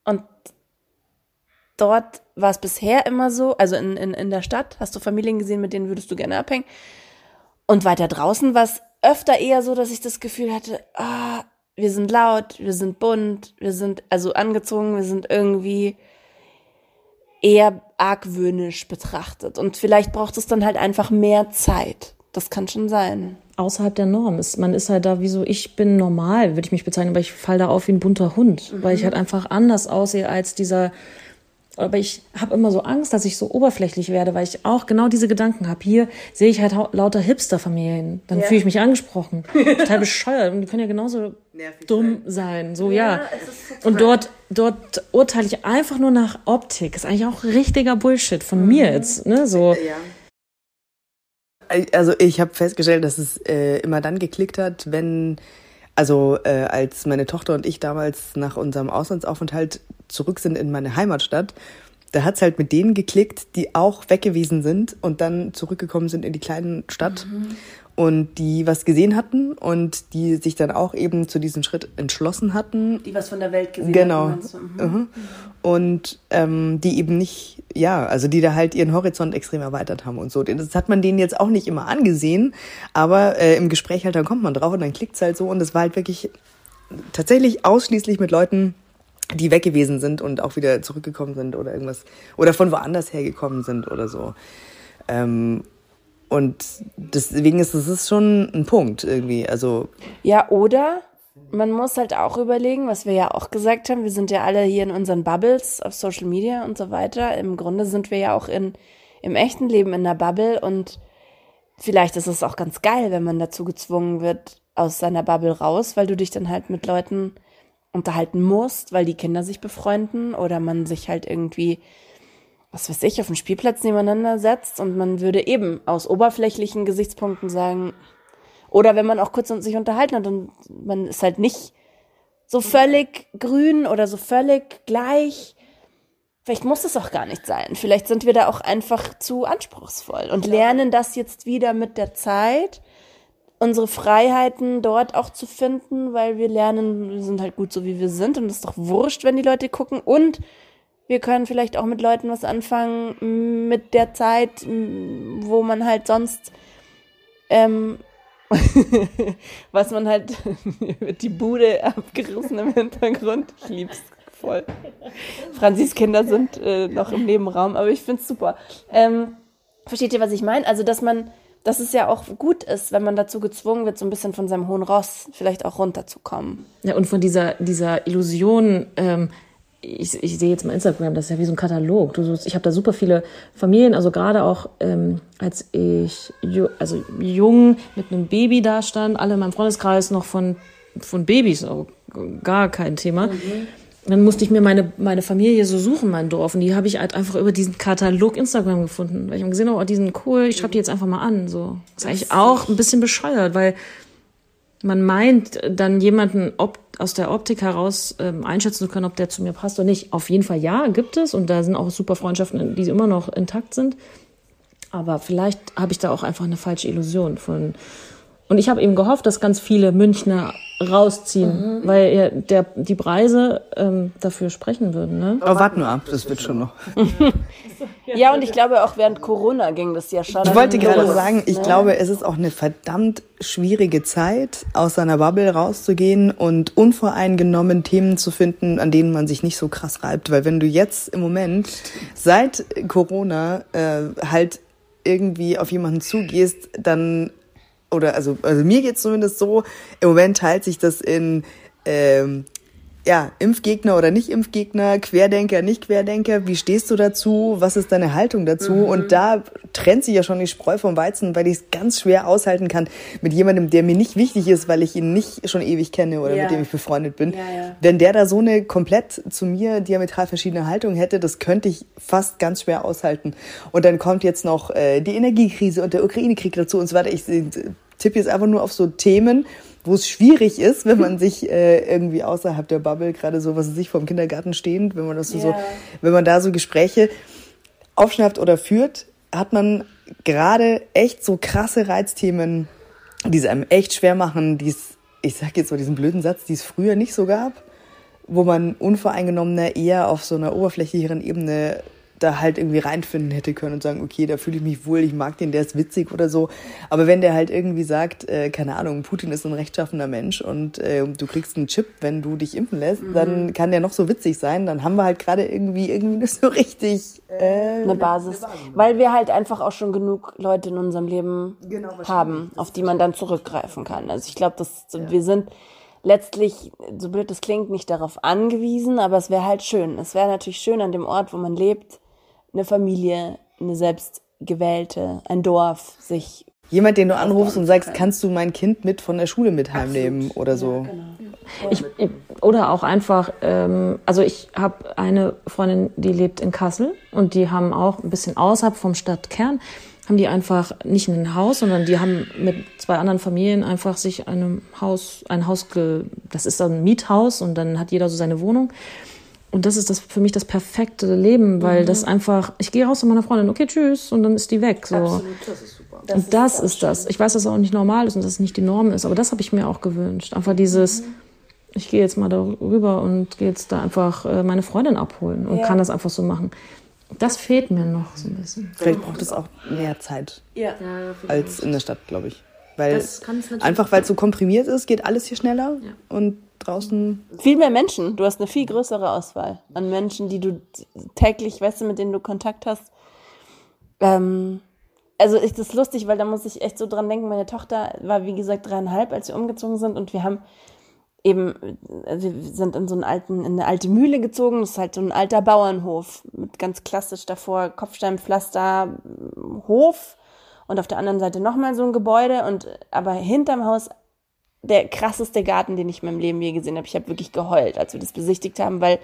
Und dort war es bisher immer so, also in, in, in der Stadt hast du Familien gesehen, mit denen würdest du gerne abhängen. Und weiter draußen war es öfter eher so, dass ich das Gefühl hatte, ah, wir sind laut, wir sind bunt, wir sind also angezogen, wir sind irgendwie eher argwöhnisch betrachtet. Und vielleicht braucht es dann halt einfach mehr Zeit. Das kann schon sein. Außerhalb der Norm ist, man ist halt da wie so, ich bin normal, würde ich mich bezeichnen, aber ich fall da auf wie ein bunter Hund, mhm. weil ich halt einfach anders aussehe als dieser aber ich habe immer so Angst, dass ich so oberflächlich werde, weil ich auch genau diese Gedanken habe. Hier sehe ich halt lauter Hipster-Familien. Dann ja. fühle ich mich angesprochen. Total bescheuert. Und die können ja genauso Nervig dumm sein. sein. So, ja. ja. Und dort, dort urteile ich einfach nur nach Optik. Ist eigentlich auch richtiger Bullshit von mhm. mir jetzt. Ne? So. Ja. Also ich habe festgestellt, dass es äh, immer dann geklickt hat, wenn also äh, als meine Tochter und ich damals nach unserem Auslandsaufenthalt zurück sind in meine Heimatstadt, da hat's halt mit denen geklickt, die auch weggewiesen sind und dann zurückgekommen sind in die kleine Stadt mhm. Und die was gesehen hatten und die sich dann auch eben zu diesem Schritt entschlossen hatten. Die was von der Welt gesehen genau. hatten. Genau. Mhm. Und ähm, die eben nicht, ja, also die da halt ihren Horizont extrem erweitert haben und so. Das hat man denen jetzt auch nicht immer angesehen, aber äh, im Gespräch halt, dann kommt man drauf und dann klickt's halt so und es war halt wirklich tatsächlich ausschließlich mit Leuten die weg gewesen sind und auch wieder zurückgekommen sind oder irgendwas oder von woanders hergekommen sind oder so. Ähm, und deswegen ist es schon ein Punkt irgendwie. Also ja, oder man muss halt auch überlegen, was wir ja auch gesagt haben. Wir sind ja alle hier in unseren Bubbles auf Social Media und so weiter. Im Grunde sind wir ja auch in im echten Leben in der Bubble und vielleicht ist es auch ganz geil, wenn man dazu gezwungen wird aus seiner Bubble raus, weil du dich dann halt mit Leuten unterhalten musst, weil die Kinder sich befreunden oder man sich halt irgendwie, was weiß ich, auf dem Spielplatz nebeneinander setzt und man würde eben aus oberflächlichen Gesichtspunkten sagen, oder wenn man auch kurz sich unterhalten hat und man ist halt nicht so völlig grün oder so völlig gleich. Vielleicht muss es auch gar nicht sein. Vielleicht sind wir da auch einfach zu anspruchsvoll und lernen das jetzt wieder mit der Zeit unsere Freiheiten dort auch zu finden, weil wir lernen, wir sind halt gut so wie wir sind und es ist doch wurscht, wenn die Leute gucken und wir können vielleicht auch mit Leuten was anfangen mit der Zeit, wo man halt sonst ähm, was man halt wird die Bude abgerissen im Hintergrund. Ich lieb's voll. Franzis Kinder sind äh, noch im Nebenraum, aber ich find's super. Ähm, versteht ihr, was ich meine? Also, dass man dass es ja auch gut ist, wenn man dazu gezwungen wird, so ein bisschen von seinem hohen Ross vielleicht auch runterzukommen. Ja, und von dieser, dieser Illusion, ähm, ich, ich sehe jetzt mal Instagram, das ist ja wie so ein Katalog. Du, ich habe da super viele Familien, also gerade auch ähm, als ich also jung mit einem Baby da stand, alle in meinem Freundeskreis noch von, von Babys, oh, gar kein Thema. Mhm dann musste ich mir meine, meine Familie so suchen, mein Dorf. Und die habe ich halt einfach über diesen Katalog Instagram gefunden. Weil ich habe gesehen, oh, die sind cool, ich schreibe die jetzt einfach mal an. So. Das ist eigentlich auch ein bisschen bescheuert, weil man meint, dann jemanden ob, aus der Optik heraus ähm, einschätzen zu können, ob der zu mir passt oder nicht. Auf jeden Fall ja, gibt es. Und da sind auch super Freundschaften, die immer noch intakt sind. Aber vielleicht habe ich da auch einfach eine falsche Illusion von. Und ich habe eben gehofft, dass ganz viele Münchner rausziehen, mhm. weil ja, der, die Preise ähm, dafür sprechen würden. Ne? Aber warte nur ab, das wird schon noch. ja, und ich glaube auch während Corona ging das ja schon. Ich wollte gerade sagen, ich ne? glaube, es ist auch eine verdammt schwierige Zeit, aus seiner Bubble rauszugehen und unvoreingenommen Themen zu finden, an denen man sich nicht so krass reibt. Weil wenn du jetzt im Moment seit Corona äh, halt irgendwie auf jemanden zugehst, dann oder also, also mir geht's zumindest so, im Moment teilt sich das in ähm, ja, Impfgegner oder nicht Impfgegner, Querdenker, nicht Querdenker, wie stehst du dazu, was ist deine Haltung dazu? Mhm. Und da trennt sich ja schon die Spreu vom Weizen, weil ich es ganz schwer aushalten kann mit jemandem, der mir nicht wichtig ist, weil ich ihn nicht schon ewig kenne oder ja. mit dem ich befreundet bin. Ja, ja. Wenn der da so eine komplett zu mir diametral verschiedene Haltung hätte, das könnte ich fast ganz schwer aushalten. Und dann kommt jetzt noch äh, die Energiekrise und der Ukraine-Krieg dazu und so weiter. Ich tippe jetzt einfach nur auf so Themen, wo es schwierig ist, wenn man sich äh, irgendwie außerhalb der Bubble, gerade so, was sich vom Kindergarten stehend, wenn man das so, Ja. wenn man da so Gespräche aufschnappt oder führt, hat man gerade echt so krasse Reizthemen, die es einem echt schwer machen, die es, ich sag jetzt mal diesen blöden Satz, die es früher nicht so gab, wo man unvoreingenommener eher auf so einer oberflächlicheren Ebene da halt irgendwie reinfinden hätte können und sagen, okay, da fühle ich mich wohl, ich mag den, der ist witzig oder so. Aber wenn der halt irgendwie sagt, äh, keine Ahnung, Putin ist ein rechtschaffener Mensch und äh, du kriegst einen Chip, wenn du dich impfen lässt, dann kann der noch so witzig sein, dann haben wir halt gerade irgendwie irgendwie nicht so richtig äh, eine Basis. Weil wir halt einfach auch schon genug Leute in unserem Leben Genau, haben, auf die man dann zurückgreifen kann. Also ich glaube, dass wir sind letztlich, so blöd das klingt, nicht darauf angewiesen, aber es wäre halt schön. Es wäre natürlich schön an dem Ort, wo man lebt, eine Familie, eine selbstgewählte, ein Dorf, sich Jemand, den du anrufst und sagst, kannst du mein Kind mit von der Schule mit heimnehmen oder so. Ich, ich- oder auch einfach, ähm, also ich habe eine Freundin, die lebt in Kassel und die haben auch ein bisschen außerhalb vom Stadtkern, haben die einfach nicht ein Haus, sondern die haben mit zwei anderen Familien einfach sich einem Haus, ein Haus, ge, das ist dann ein Miethaus und dann hat jeder so seine Wohnung. Und das ist das für mich das perfekte Leben, weil das einfach, ich gehe raus zu meiner Freundin, okay, tschüss, und dann ist die weg. So. und das ist das. Ich weiß, dass es auch nicht normal ist und dass es nicht die Norm ist, aber das habe ich mir auch gewünscht. Einfach dieses, ich gehe jetzt mal darüber und gehe jetzt da einfach äh, meine Freundin abholen und kann das einfach so machen. Das fehlt mir noch so ein bisschen. Vielleicht braucht es auch mehr Zeit ja. als in der Stadt, glaube ich. Weil Das kann es natürlich einfach weil es so komprimiert ist, geht alles hier schneller und draußen viel mehr Menschen. Du hast eine viel größere Auswahl an Menschen, die du täglich, weißt du, mit denen du Kontakt hast. Ähm, also ist das lustig, weil da muss ich echt so dran denken. Meine Tochter war, wie gesagt, dreieinhalb, als wir umgezogen sind und wir haben eben, also wir sind in so einen alten, in eine alte Mühle gezogen. Das ist halt so ein alter Bauernhof mit ganz klassisch davor Kopfsteinpflaster, Hof und auf der anderen Seite nochmal so ein Gebäude und aber hinterm Haus der krasseste Garten, den ich in meinem Leben je gesehen habe. Ich habe wirklich geheult, als wir das besichtigt haben, weil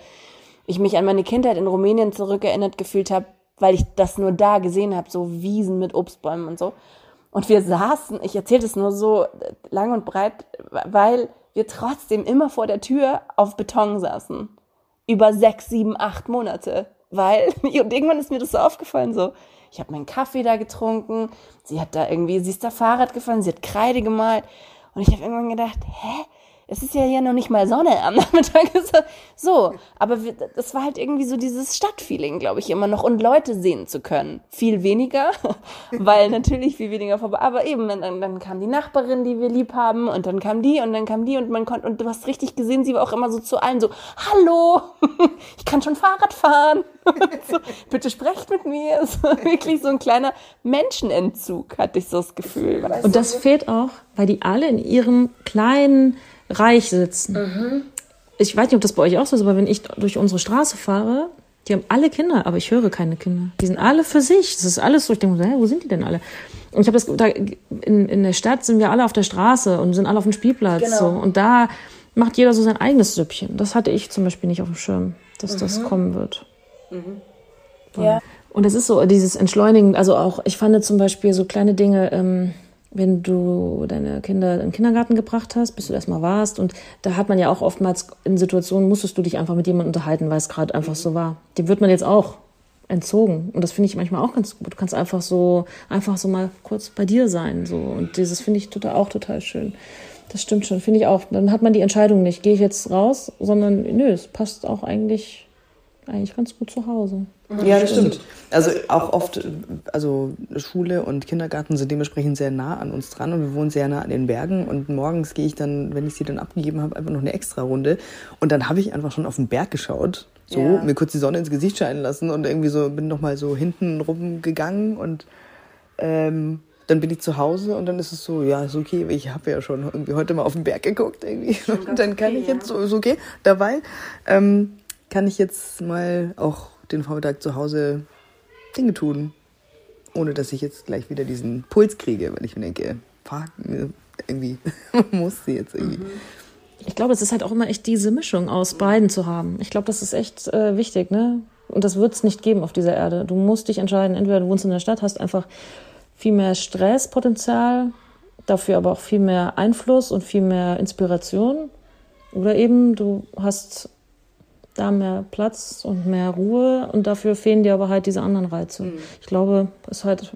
ich mich an meine Kindheit in Rumänien zurückerinnert gefühlt habe, weil ich das nur da gesehen habe, so Wiesen mit Obstbäumen und so. Und wir saßen, ich erzähle das nur so lang und breit, weil wir trotzdem immer vor der Tür auf Beton saßen. Über sechs, sieben, acht Monate. Weil, und irgendwann ist mir das so aufgefallen, so, ich habe meinen Kaffee da getrunken, sie hat da irgendwie, sie ist da Fahrrad gefahren, sie hat Kreide gemalt. Und ich habe irgendwann gedacht, hä? Es ist ja hier noch nicht mal Sonne am Nachmittag. So, aber wir, das war halt irgendwie so dieses Stadtfeeling, glaube ich, immer noch. Und Leute sehen zu können. Viel weniger, weil natürlich viel weniger vorbei. Aber eben, dann, dann kam die Nachbarin, die wir lieb haben, und dann kam die, und dann kam die, und man konnte, und du hast richtig gesehen, sie war auch immer so zu allen so, hallo, ich kann schon Fahrrad fahren. so, bitte sprecht mit mir. So, wirklich so ein kleiner Menschenentzug, hatte ich so das Gefühl. Und das fehlt auch, weil die alle in ihrem kleinen Reich sitzen. Ich weiß nicht, ob das bei euch auch so ist, aber wenn ich durch unsere Straße fahre, die haben alle Kinder, aber ich höre keine Kinder. Die sind alle für sich. Das ist alles so. Ich denke, hä, wo sind die denn alle? Und ich habe das, da, in, in der Stadt sind wir alle auf der Straße und sind alle auf dem Spielplatz. So. Und da macht jeder so sein eigenes Süppchen. Das hatte ich zum Beispiel nicht auf dem Schirm, dass das kommen wird. Ja. Und es ist so dieses Entschleunigen, also auch, ich fand zum Beispiel so kleine Dinge, ähm, wenn du deine Kinder in den Kindergarten gebracht hast, bis du erstmal warst. Und da hat man ja auch oftmals in Situationen, musstest du dich einfach mit jemandem unterhalten, weil es gerade einfach so war. Dem wird man jetzt auch entzogen. Und das finde ich manchmal auch ganz gut. Du kannst einfach so, einfach so mal kurz bei dir sein. So. Und dieses finde ich total, auch total schön. Das stimmt schon, finde ich auch. Dann hat man die Entscheidung nicht, gehe ich jetzt raus, sondern nö, es passt auch eigentlich, eigentlich ganz gut zu Hause. Ja, das stimmt. Also auch oft, also Schule und Kindergarten sind dementsprechend sehr nah an uns dran und wir wohnen sehr nah an den Bergen und morgens gehe ich dann, wenn ich sie dann abgegeben habe, einfach noch eine extra Runde und dann habe ich einfach schon auf den Berg geschaut, so Ja. mir kurz die Sonne ins Gesicht scheinen lassen und irgendwie so bin noch mal so hinten rumgegangen und ähm, dann bin ich zu Hause und dann ist es so, ja, ist okay, ich habe ja schon irgendwie heute mal auf den Berg geguckt irgendwie und dann kann ich jetzt so, ist okay, dabei ähm, kann ich jetzt mal auch den Vormittag zu Hause Dinge tun, ohne dass ich jetzt gleich wieder diesen Puls kriege, weil ich mir denke, fuck, irgendwie muss sie jetzt irgendwie. Ich glaube, es ist halt auch immer echt diese Mischung aus beiden zu haben. Ich glaube, das ist echt äh, wichtig, ne? Und das wird es nicht geben auf dieser Erde. Du musst dich entscheiden, entweder du wohnst in der Stadt, hast einfach viel mehr Stresspotenzial, dafür aber auch viel mehr Einfluss und viel mehr Inspiration. Oder eben du hast da mehr Platz und mehr Ruhe und dafür fehlen dir aber halt diese anderen Reize. Mhm. Ich glaube, ist halt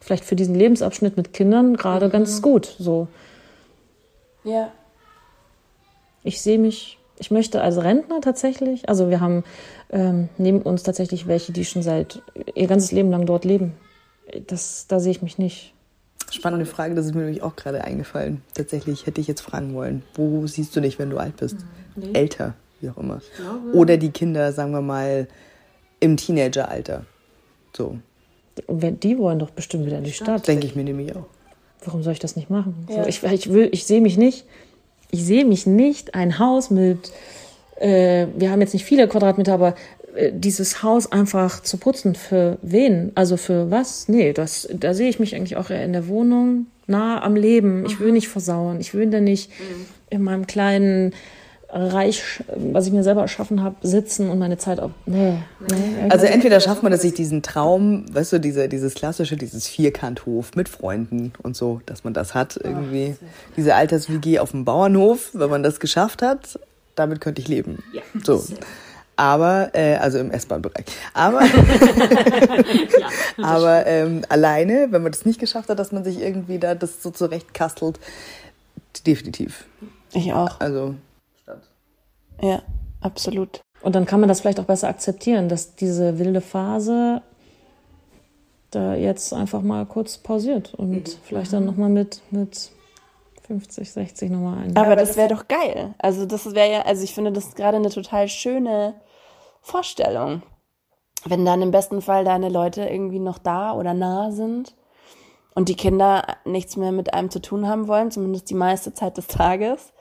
vielleicht für diesen Lebensabschnitt mit Kindern gerade mhm. ganz gut so. Ja. Ich sehe mich, ich möchte als Rentner tatsächlich, also wir haben ähm, neben uns tatsächlich welche, die schon seit ihr ganzes Leben lang dort leben. Das, da sehe ich mich nicht. Spannende Frage, das ist mir nämlich auch gerade eingefallen. Tatsächlich hätte ich jetzt fragen wollen, wo siehst du dich, wenn du alt bist? Nee. Älter, wie auch immer. Oder die Kinder, sagen wir mal, im Teenageralter. So. Die wollen doch bestimmt wieder in die Stadt. Denke ich mir nämlich auch. Warum soll ich das nicht machen? Ja. So, ich, ich, will, ich sehe mich nicht, ich sehe mich nicht ein Haus mit, äh, wir haben jetzt nicht viele Quadratmeter, aber äh, dieses Haus einfach zu putzen. Für wen? Also für was? Nee, das, da sehe ich mich eigentlich auch eher in der Wohnung, nah am Leben. Ich will nicht versauern. Ich will da nicht mhm. in meinem kleinen Reich, was ich mir selber erschaffen habe, sitzen und meine Zeit auf. Nee, nee. Also entweder schafft man es sich diesen Traum, weißt du, diese, dieses klassische, dieses Vierkanthof mit Freunden und so, dass man das hat irgendwie. Diese Alters-WG auf dem Bauernhof, wenn man das geschafft hat, damit könnte ich leben. Ja. So. Aber, äh, also im S-Bahn-Bereich. Aber, ja, aber ähm, alleine, wenn man das nicht geschafft hat, dass man sich irgendwie da das so zurechtkastelt, definitiv. Ich auch. Also. Ja, absolut. Und dann kann man das vielleicht auch besser akzeptieren, dass diese wilde Phase da jetzt einfach mal kurz pausiert und mhm. vielleicht dann nochmal mit, mit 50, 60 nochmal ein. Aber das wäre doch geil. Also das wäre ja, also ich finde das gerade eine total schöne Vorstellung. Wenn dann im besten Fall deine Leute irgendwie noch da oder nah sind und die Kinder nichts mehr mit einem zu tun haben wollen, zumindest die meiste Zeit des Tages.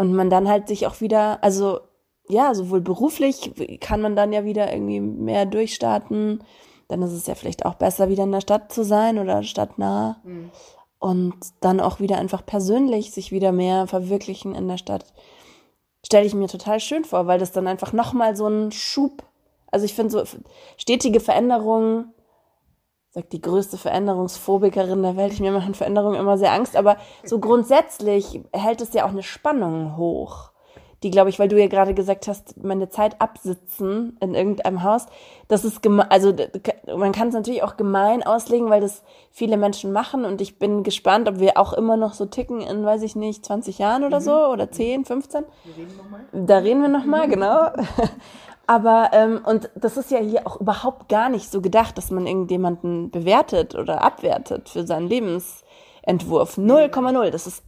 Und man dann halt sich auch wieder, also ja, sowohl beruflich kann man dann ja wieder irgendwie mehr durchstarten. Dann ist es ja vielleicht auch besser, wieder in der Stadt zu sein oder stadtnah. Mhm und dann auch wieder einfach persönlich sich wieder mehr verwirklichen in der Stadt, stelle ich mir total schön vor, weil das dann einfach nochmal so ein Schub, also ich finde so stetige Veränderungen, sagt die größte Veränderungsphobikerin der Welt, ich mir machen Veränderungen immer sehr Angst, aber so grundsätzlich hält es ja auch eine Spannung hoch die, glaube ich, weil du ja gerade gesagt hast, meine Zeit absitzen in irgendeinem Haus, das ist geme also man kann es natürlich auch gemein auslegen, weil das viele Menschen machen und ich bin gespannt, ob wir auch immer noch so ticken in, weiß ich nicht, 20 Jahren oder mhm. so oder 10, 15. Wir reden noch mal. Da reden wir nochmal, genau. Aber, ähm, und das ist ja hier auch überhaupt gar nicht so gedacht, dass man irgendjemanden bewertet oder abwertet für seinen Lebensentwurf. 0,0. Das ist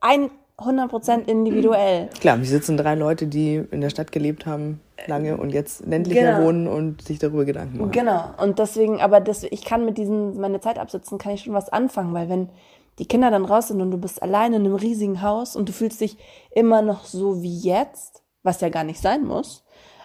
ein 100% individuell. Klar, hier sitzen drei Leute, die in der Stadt gelebt haben lange und jetzt ländlicher genau. wohnen und sich darüber Gedanken machen. Genau. Und deswegen, aber das, ich kann mit diesen, meine Zeit absitzen, kann ich schon was anfangen, weil wenn die Kinder dann raus sind und du bist alleine in einem riesigen Haus und du fühlst dich immer noch so wie jetzt, was ja gar nicht sein muss,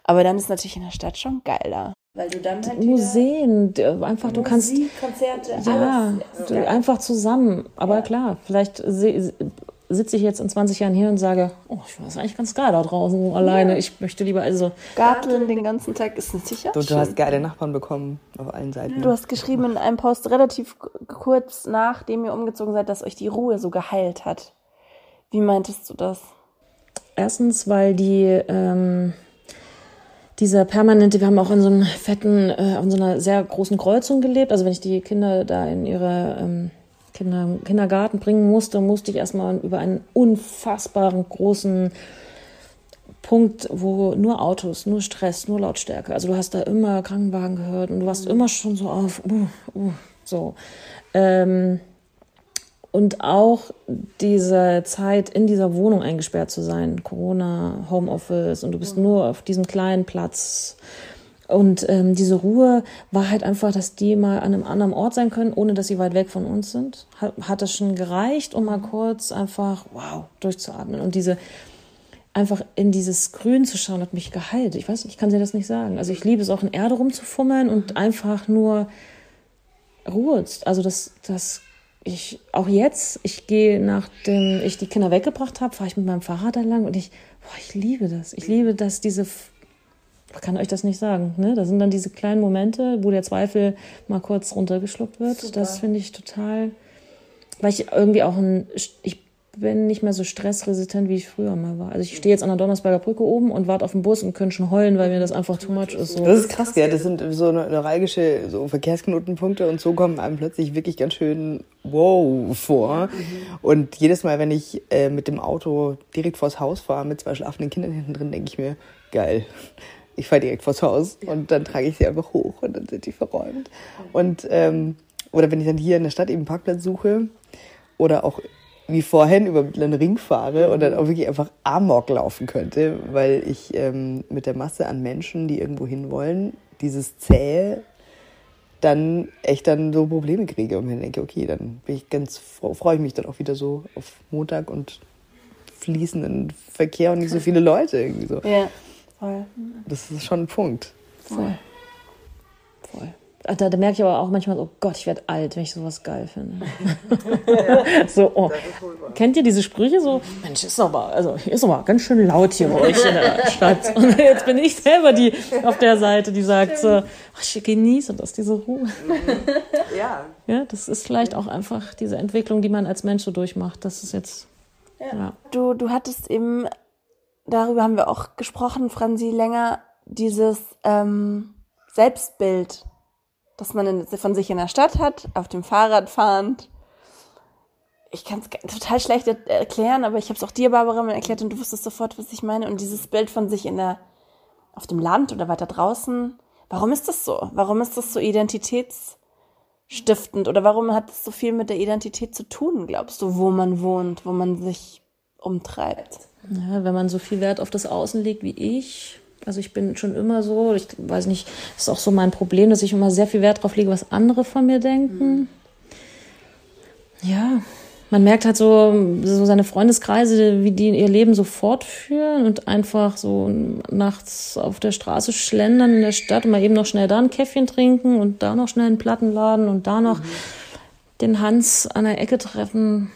aber dann ist natürlich in der Stadt schon geiler. Weil du dann halt Museen, einfach du kannst Konzerte, ja, alles. Du, einfach zusammen. Aber ja. klar, vielleicht sitze ich jetzt in 20 Jahren hier und sage, oh, ich weiß eigentlich ganz geil da draußen alleine. Ja. Ich möchte lieber also. Garteln den ganzen Tag ist nicht sicher. Du, du hast geile Nachbarn bekommen auf allen Seiten. Du hast geschrieben in einem Post relativ kurz nachdem ihr umgezogen seid, dass euch die Ruhe so geheilt hat. Wie meintest du das? Erstens, weil die ähm, dieser permanente, wir haben auch in so einem fetten, äh, in so einer sehr großen Kreuzung gelebt. Also wenn ich die Kinder da in ihre ähm, Kinder, Kindergarten bringen musste, musste ich erstmal über einen unfassbaren großen Punkt, wo nur Autos, nur Stress, nur Lautstärke. Also du hast da immer Krankenwagen gehört und du warst immer schon so auf, uh, uh, so. Ähm, und auch diese Zeit in dieser Wohnung eingesperrt zu sein, Corona, Homeoffice und du bist nur auf diesem kleinen Platz und ähm, diese Ruhe war halt einfach, dass die mal an einem anderen Ort sein können, ohne dass sie weit weg von uns sind. Hat, hat das schon gereicht, um mal kurz einfach, wow, durchzuatmen. Und diese, einfach in dieses Grün zu schauen, hat mich geheilt. Ich weiß, ich kann dir das nicht sagen. Also ich liebe es auch in Erde rumzufummeln und einfach nur Ruhe. Also das, das, ich, auch jetzt, ich gehe, nachdem ich die Kinder weggebracht habe, fahre ich mit meinem Fahrrad da lang und ich, boah, ich liebe das. Ich liebe das, diese ich kann euch das nicht sagen. Ne? Das sind dann diese kleinen Momente, wo der Zweifel mal kurz runtergeschluckt wird. Super. Das finde ich total weil ich irgendwie auch ein, ich bin nicht mehr so stressresistent, wie ich früher mal war. Also ich stehe jetzt an der Donnersberger Brücke oben und warte auf den Bus und könnte schon heulen, weil mir das einfach too much ist. So. Das ist krass, ja. Das sind so neuralgische so Verkehrsknotenpunkte und so kommen einem plötzlich wirklich ganz schön wow vor. Und jedes Mal, wenn ich äh, mit dem Auto direkt vors Haus fahre, mit zwei schlafenden Kindern hinten drin, denke ich mir, geil. Ich fahre direkt vors Haus und dann trage ich sie einfach hoch und dann sind die verräumt. Und ähm, oder wenn ich dann hier in der Stadt eben einen Parkplatz suche oder auch wie vorhin über Mittleren Ring fahre und dann auch wirklich einfach Amok laufen könnte, weil ich ähm, mit der Masse an Menschen, die irgendwo hinwollen, dieses zähe dann echt dann so Probleme kriege und mir denke, okay, dann bin ich ganz freue ich mich dann auch wieder so auf Montag und fließenden Verkehr und nicht so viele Leute irgendwie so. Ja, voll. Das ist schon ein Punkt. Voll. Voll. Da, da merke ich aber auch manchmal, oh Gott, ich werde alt, wenn ich sowas geil finde. so, oh. Kennt ihr diese Sprüche so? Mensch, ist aber, also ist aber ganz schön laut hier bei euch in der Stadt. Und jetzt bin ich selber die auf der Seite, die sagt so, ach, ich genieße das, diese Ruhe. Ja. Ja, das ist vielleicht auch einfach diese Entwicklung, die man als Mensch so durchmacht. Das ist jetzt, ja. Du, du hattest eben, darüber haben wir auch gesprochen, Franzi, länger, dieses ähm, Selbstbild, das man von sich in der Stadt hat, auf dem Fahrrad fahrend. Ich kann es total schlecht erklären, aber ich habe es auch dir, Barbara, mal erklärt und du wusstest sofort, was ich meine. Und dieses Bild von sich in der, auf dem Land oder weiter draußen, warum ist das so? Warum ist das so identitätsstiftend? Oder warum hat es so viel mit der Identität zu tun, glaubst du, wo man wohnt, wo man sich umtreibt? Ja, wenn man so viel Wert auf das Außen legt wie ich, also ich bin schon immer so, ich weiß nicht, ist auch so mein Problem, dass ich immer sehr viel Wert drauf lege, was andere von mir denken. Ja, man merkt halt so, so seine Freundeskreise, wie die ihr Leben so fortführen und einfach so nachts auf der Straße schlendern in der Stadt und mal eben noch schnell da ein Käffchen trinken und da noch schnell einen Plattenladen und da noch den Hans an der Ecke treffen.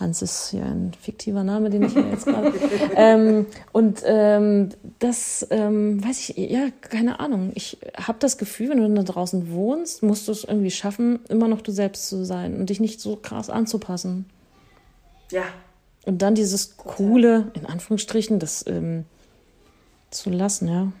Hans ist ja ein fiktiver Name, den ich ja jetzt gerade. ähm, und ähm, das ähm, weiß ich, ja, keine Ahnung. Ich habe das Gefühl, wenn du da draußen wohnst, musst du es irgendwie schaffen, immer noch du selbst zu sein und dich nicht so krass anzupassen. Ja. Und dann dieses coole, in Anführungsstrichen, das ähm, zu lassen, ja.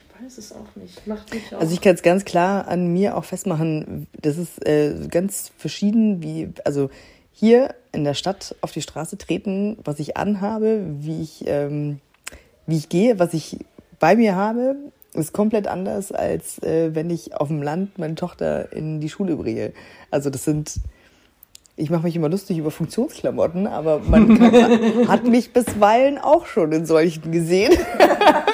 Ich weiß es auch nicht. Macht mich auch. Also ich kann es ganz klar an mir auch festmachen, das ist äh, ganz verschieden, wie, also hier in der Stadt auf die Straße treten, was ich anhabe, wie ich, ähm, wie ich gehe, was ich bei mir habe, ist komplett anders, als äh, wenn ich auf dem Land meine Tochter in die Schule bringe. Also das sind, ich mache mich immer lustig über Funktionsklamotten, aber man hat mich bisweilen auch schon in solchen gesehen.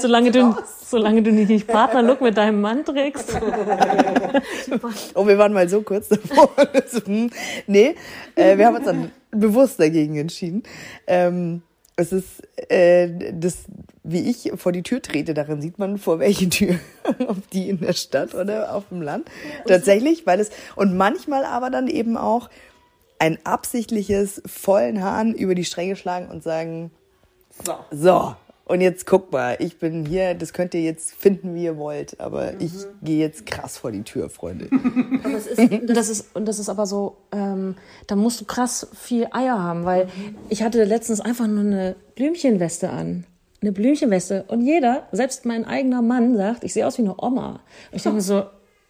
solange du, solange du nicht Partnerlook mit deinem Mann trägst. Oh, wir waren mal so kurz davor. hm, nee, äh, wir haben uns dann bewusst dagegen entschieden. Ähm, es ist äh, das, wie ich vor die Tür trete, darin sieht man vor welche Tür, ob die in der Stadt oder auf dem Land. Tatsächlich, weil es und manchmal aber dann eben auch ein absichtliches vollen Hahn über die Stränge schlagen und sagen, So. so, und jetzt guck mal, ich bin hier, das könnt ihr jetzt finden, wie ihr wollt, aber ich gehe jetzt krass vor die Tür, Freunde. Aber es ist, das ist, und das ist aber so, ähm, da musst du krass viel Eier haben, weil ich hatte letztens einfach nur eine Blümchenweste an. Eine Blümchenweste. Und jeder, selbst mein eigener Mann, sagt, ich sehe aus wie eine Oma. Und ich denke mir so,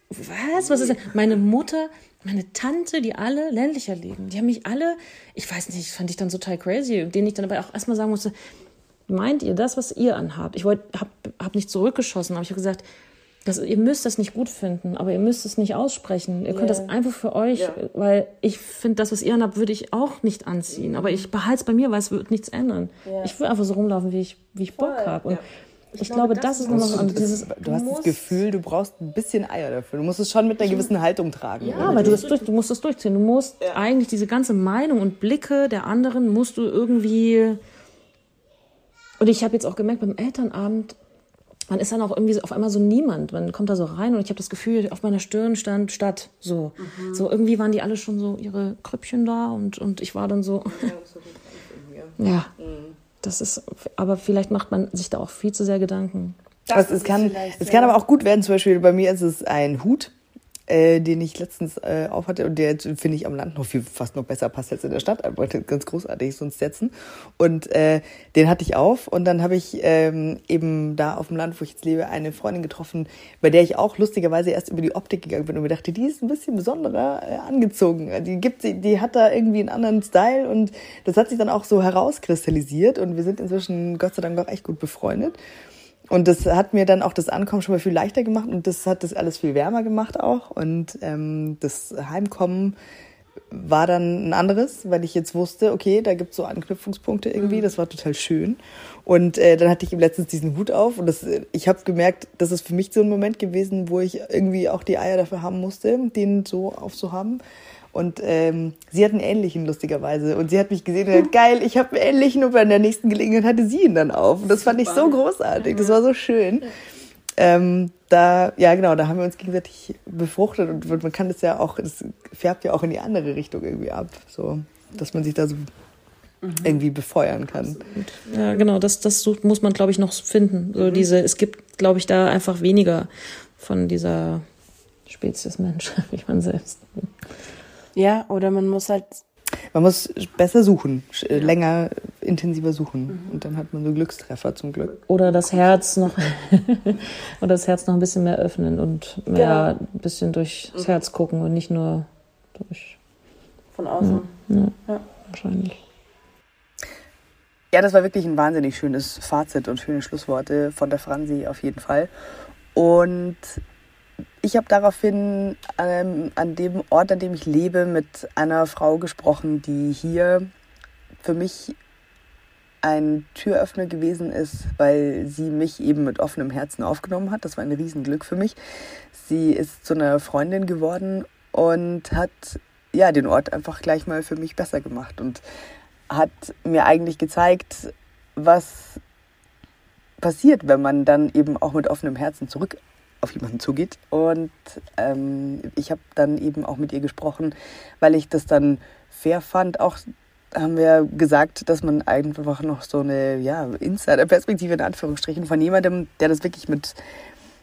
was? Was ist denn? Meine Mutter, meine Tante, die alle ländlicher leben, die haben mich alle, ich weiß nicht, fand ich dann total crazy, denen ich dann aber auch erstmal sagen musste, meint ihr das, was ihr anhabt? Ich wollte, hab, hab nicht zurückgeschossen, aber ich habe gesagt, das, ihr müsst das nicht gut finden, aber ihr müsst es nicht aussprechen. Ihr könnt das einfach für euch, weil ich finde, das, was ihr anhabt, würde ich auch nicht anziehen. Aber ich behalte es bei mir, weil es wird nichts ändern. Ich will einfach so rumlaufen, wie ich, wie ich Bock habe. Und ich, glaube, das ist nochmal so dieses. Du hast das Gefühl, du brauchst ein bisschen Eier dafür. Du musst es schon mit einer gewissen Haltung tragen. Ja, weil du, das durch, du musst das durchziehen. Du musst eigentlich diese ganze Meinung und Blicke der anderen musst du irgendwie. Und ich habe jetzt auch gemerkt beim Elternabend, man ist dann auch irgendwie so auf einmal so niemand. Man kommt da so rein und ich habe das Gefühl, auf meiner Stirn stand Stadt. So, so irgendwie waren die alle schon so ihre Krüppchen da und und ich war dann so. Ja, das ist. Aber vielleicht macht man sich da auch viel zu sehr Gedanken. Also es kann, es kann aber auch gut werden. Zum Beispiel bei mir ist es ein Hut. Äh, den ich letztens äh, auf hatte und der finde ich am Land noch viel fast noch besser passt als in der Stadt. Aber ganz großartig, so ein Stetson. Und äh, den hatte ich auf und dann habe ich ähm, eben da auf dem Land, wo ich jetzt lebe, eine Freundin getroffen, bei der ich auch lustigerweise erst über die Optik gegangen bin und mir dachte, die ist ein bisschen besonderer äh, angezogen. Die gibt sie, die hat da irgendwie einen anderen Style und das hat sich dann auch so herauskristallisiert und wir sind inzwischen Gott sei Dank auch echt gut befreundet. Und das hat mir dann auch das Ankommen schon mal viel leichter gemacht und das hat das alles viel wärmer gemacht auch. Und ähm, das Heimkommen war dann ein anderes, weil ich jetzt wusste, okay, da gibt's so Anknüpfungspunkte irgendwie. Mhm. Das war total schön. Und äh, dann hatte ich ihm letztens diesen Hut auf und das, ich habe gemerkt, das ist für mich so ein Moment gewesen, wo ich irgendwie auch die Eier dafür haben musste, den so aufzuhaben. Und ähm, sie hat einen ähnlichen, lustigerweise. Und sie hat mich gesehen und gesagt, geil, ich habe einen ähnlichen und bei der nächsten Gelegenheit hatte sie ihn dann auf. Und das fand ich so großartig, das war so schön. Ähm, da, ja genau, da haben wir uns gegenseitig befruchtet und man kann das ja auch, das färbt ja auch in die andere Richtung irgendwie ab, so, dass man sich da so mhm. irgendwie befeuern kann. Ja, genau, das, das muss man, glaube ich, noch finden. So mhm. diese, es gibt, glaube ich, da einfach weniger von dieser Spezies Mensch, wie man selbst. Ja, oder man muss halt. Man muss besser suchen, ja. länger, intensiver suchen. Mhm. Und dann hat man so Glückstreffer zum Glück. Oder das Herz noch, oder das Herz noch ein bisschen mehr öffnen und mehr genau. ein bisschen durchs mhm. Herz gucken und nicht nur durch. Von außen. Ja, ja, ja. wahrscheinlich. Ja, das war wirklich ein wahnsinnig schönes Fazit und schöne Schlussworte von der Franzi auf jeden Fall. Und ich habe daraufhin ähm, an dem Ort, an dem ich lebe, mit einer Frau gesprochen, die hier für mich ein Türöffner gewesen ist, weil sie mich eben mit offenem Herzen aufgenommen hat. Das war ein Riesenglück für mich. Sie ist zu einer Freundin geworden und hat ja den Ort einfach gleich mal für mich besser gemacht und hat mir eigentlich gezeigt, was passiert, wenn man dann eben auch mit offenem Herzen zurück auf jemanden zugeht. Und ähm, ich habe dann eben auch mit ihr gesprochen, weil ich das dann fair fand. Auch haben wir gesagt, dass man einfach noch so eine ja, Insider-Perspektive in Anführungsstrichen von jemandem, der das wirklich mit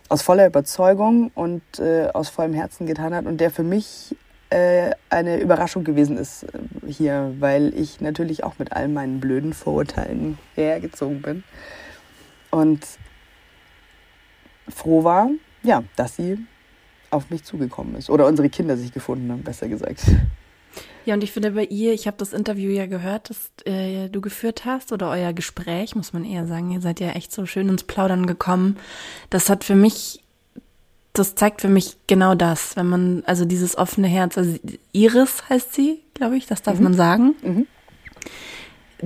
aus voller Überzeugung und äh, aus vollem Herzen getan hat und der für mich äh, eine Überraschung gewesen ist äh, hier, weil ich natürlich auch mit all meinen blöden Vorurteilen hergezogen bin. Und froh war, ja, dass sie auf mich zugekommen ist. Oder unsere Kinder sich gefunden haben, besser gesagt. Ja, und ich finde bei ihr, ich habe das Interview ja gehört, das äh, du geführt hast, oder euer Gespräch, muss man eher sagen. Ihr seid ja echt so schön ins Plaudern gekommen. Das hat für mich, das zeigt für mich genau das, wenn man, also dieses offene Herz, also Iris heißt sie, glaube ich, das darf mhm. man sagen. Mhm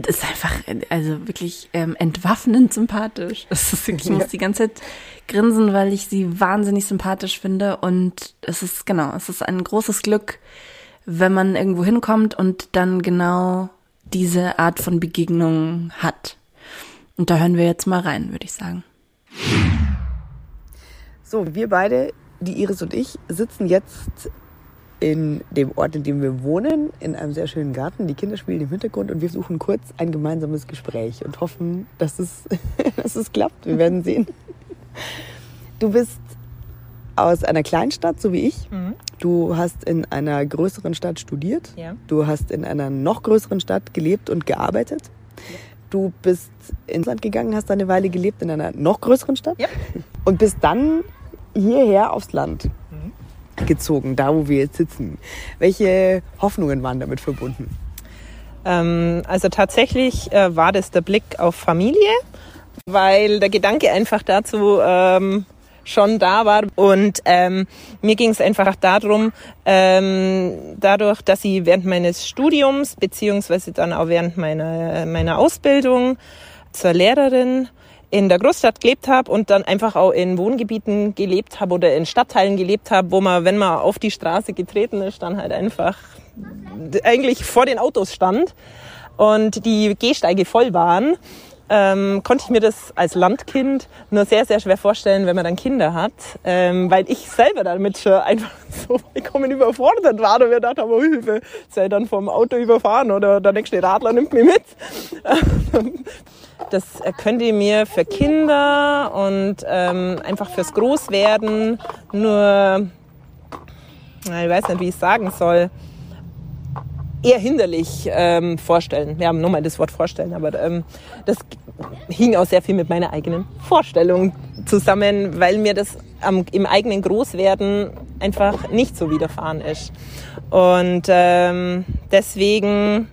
das ist einfach, also wirklich ähm, entwaffnend sympathisch. Das ist, ich muss die ganze Zeit grinsen, weil ich sie wahnsinnig sympathisch finde. Und es ist, genau, es ist ein großes Glück, wenn man irgendwo hinkommt und dann genau diese Art von Begegnung hat. Und da hören wir jetzt mal rein, würde ich sagen. So, wir beide, die Iris und ich, sitzen jetzt in dem Ort, in dem wir wohnen, in einem sehr schönen Garten. Die Kinder spielen im Hintergrund und wir suchen kurz ein gemeinsames Gespräch und hoffen, dass es, dass es klappt. Wir werden sehen. Du bist aus einer Kleinstadt, so wie ich. Mhm. Du hast in einer größeren Stadt studiert. Ja. Du hast in einer noch größeren Stadt gelebt und gearbeitet. Ja. Du bist ins Land gegangen, hast eine Weile gelebt in einer noch größeren Stadt. Ja. Und bist dann hierher aufs Land gezogen, da wo wir jetzt sitzen. Welche Hoffnungen waren damit verbunden? Ähm, also tatsächlich äh, war das der Blick auf Familie, weil der Gedanke einfach dazu ähm, schon da war. Und ähm, mir ging es einfach darum, ähm, dadurch, dass ich während meines Studiums beziehungsweise dann auch während meiner, meiner Ausbildung zur Lehrerin in der Großstadt gelebt habe und dann einfach auch in Wohngebieten gelebt habe oder in Stadtteilen gelebt habe, wo man, wenn man auf die Straße getreten ist, dann halt einfach eigentlich vor den Autos stand und die Gehsteige voll waren, ähm, konnte ich mir das als Landkind nur sehr, sehr schwer vorstellen, wenn man dann Kinder hat, ähm, weil ich selber damit schon einfach so vollkommen überfordert war und mir dachte, aber Hilfe, sei dann vom Auto überfahren oder der nächste Radler nimmt mich mit. Das könnt ihr mir für Kinder und ähm, einfach fürs Großwerden nur ich weiß nicht, wie ich sagen soll, eher hinderlich ähm, vorstellen. Wir haben nochmal das Wort vorstellen, aber ähm, das hing auch sehr viel mit meiner eigenen Vorstellung zusammen, weil mir das am, im eigenen Großwerden einfach nicht so widerfahren ist. Und ähm, deswegen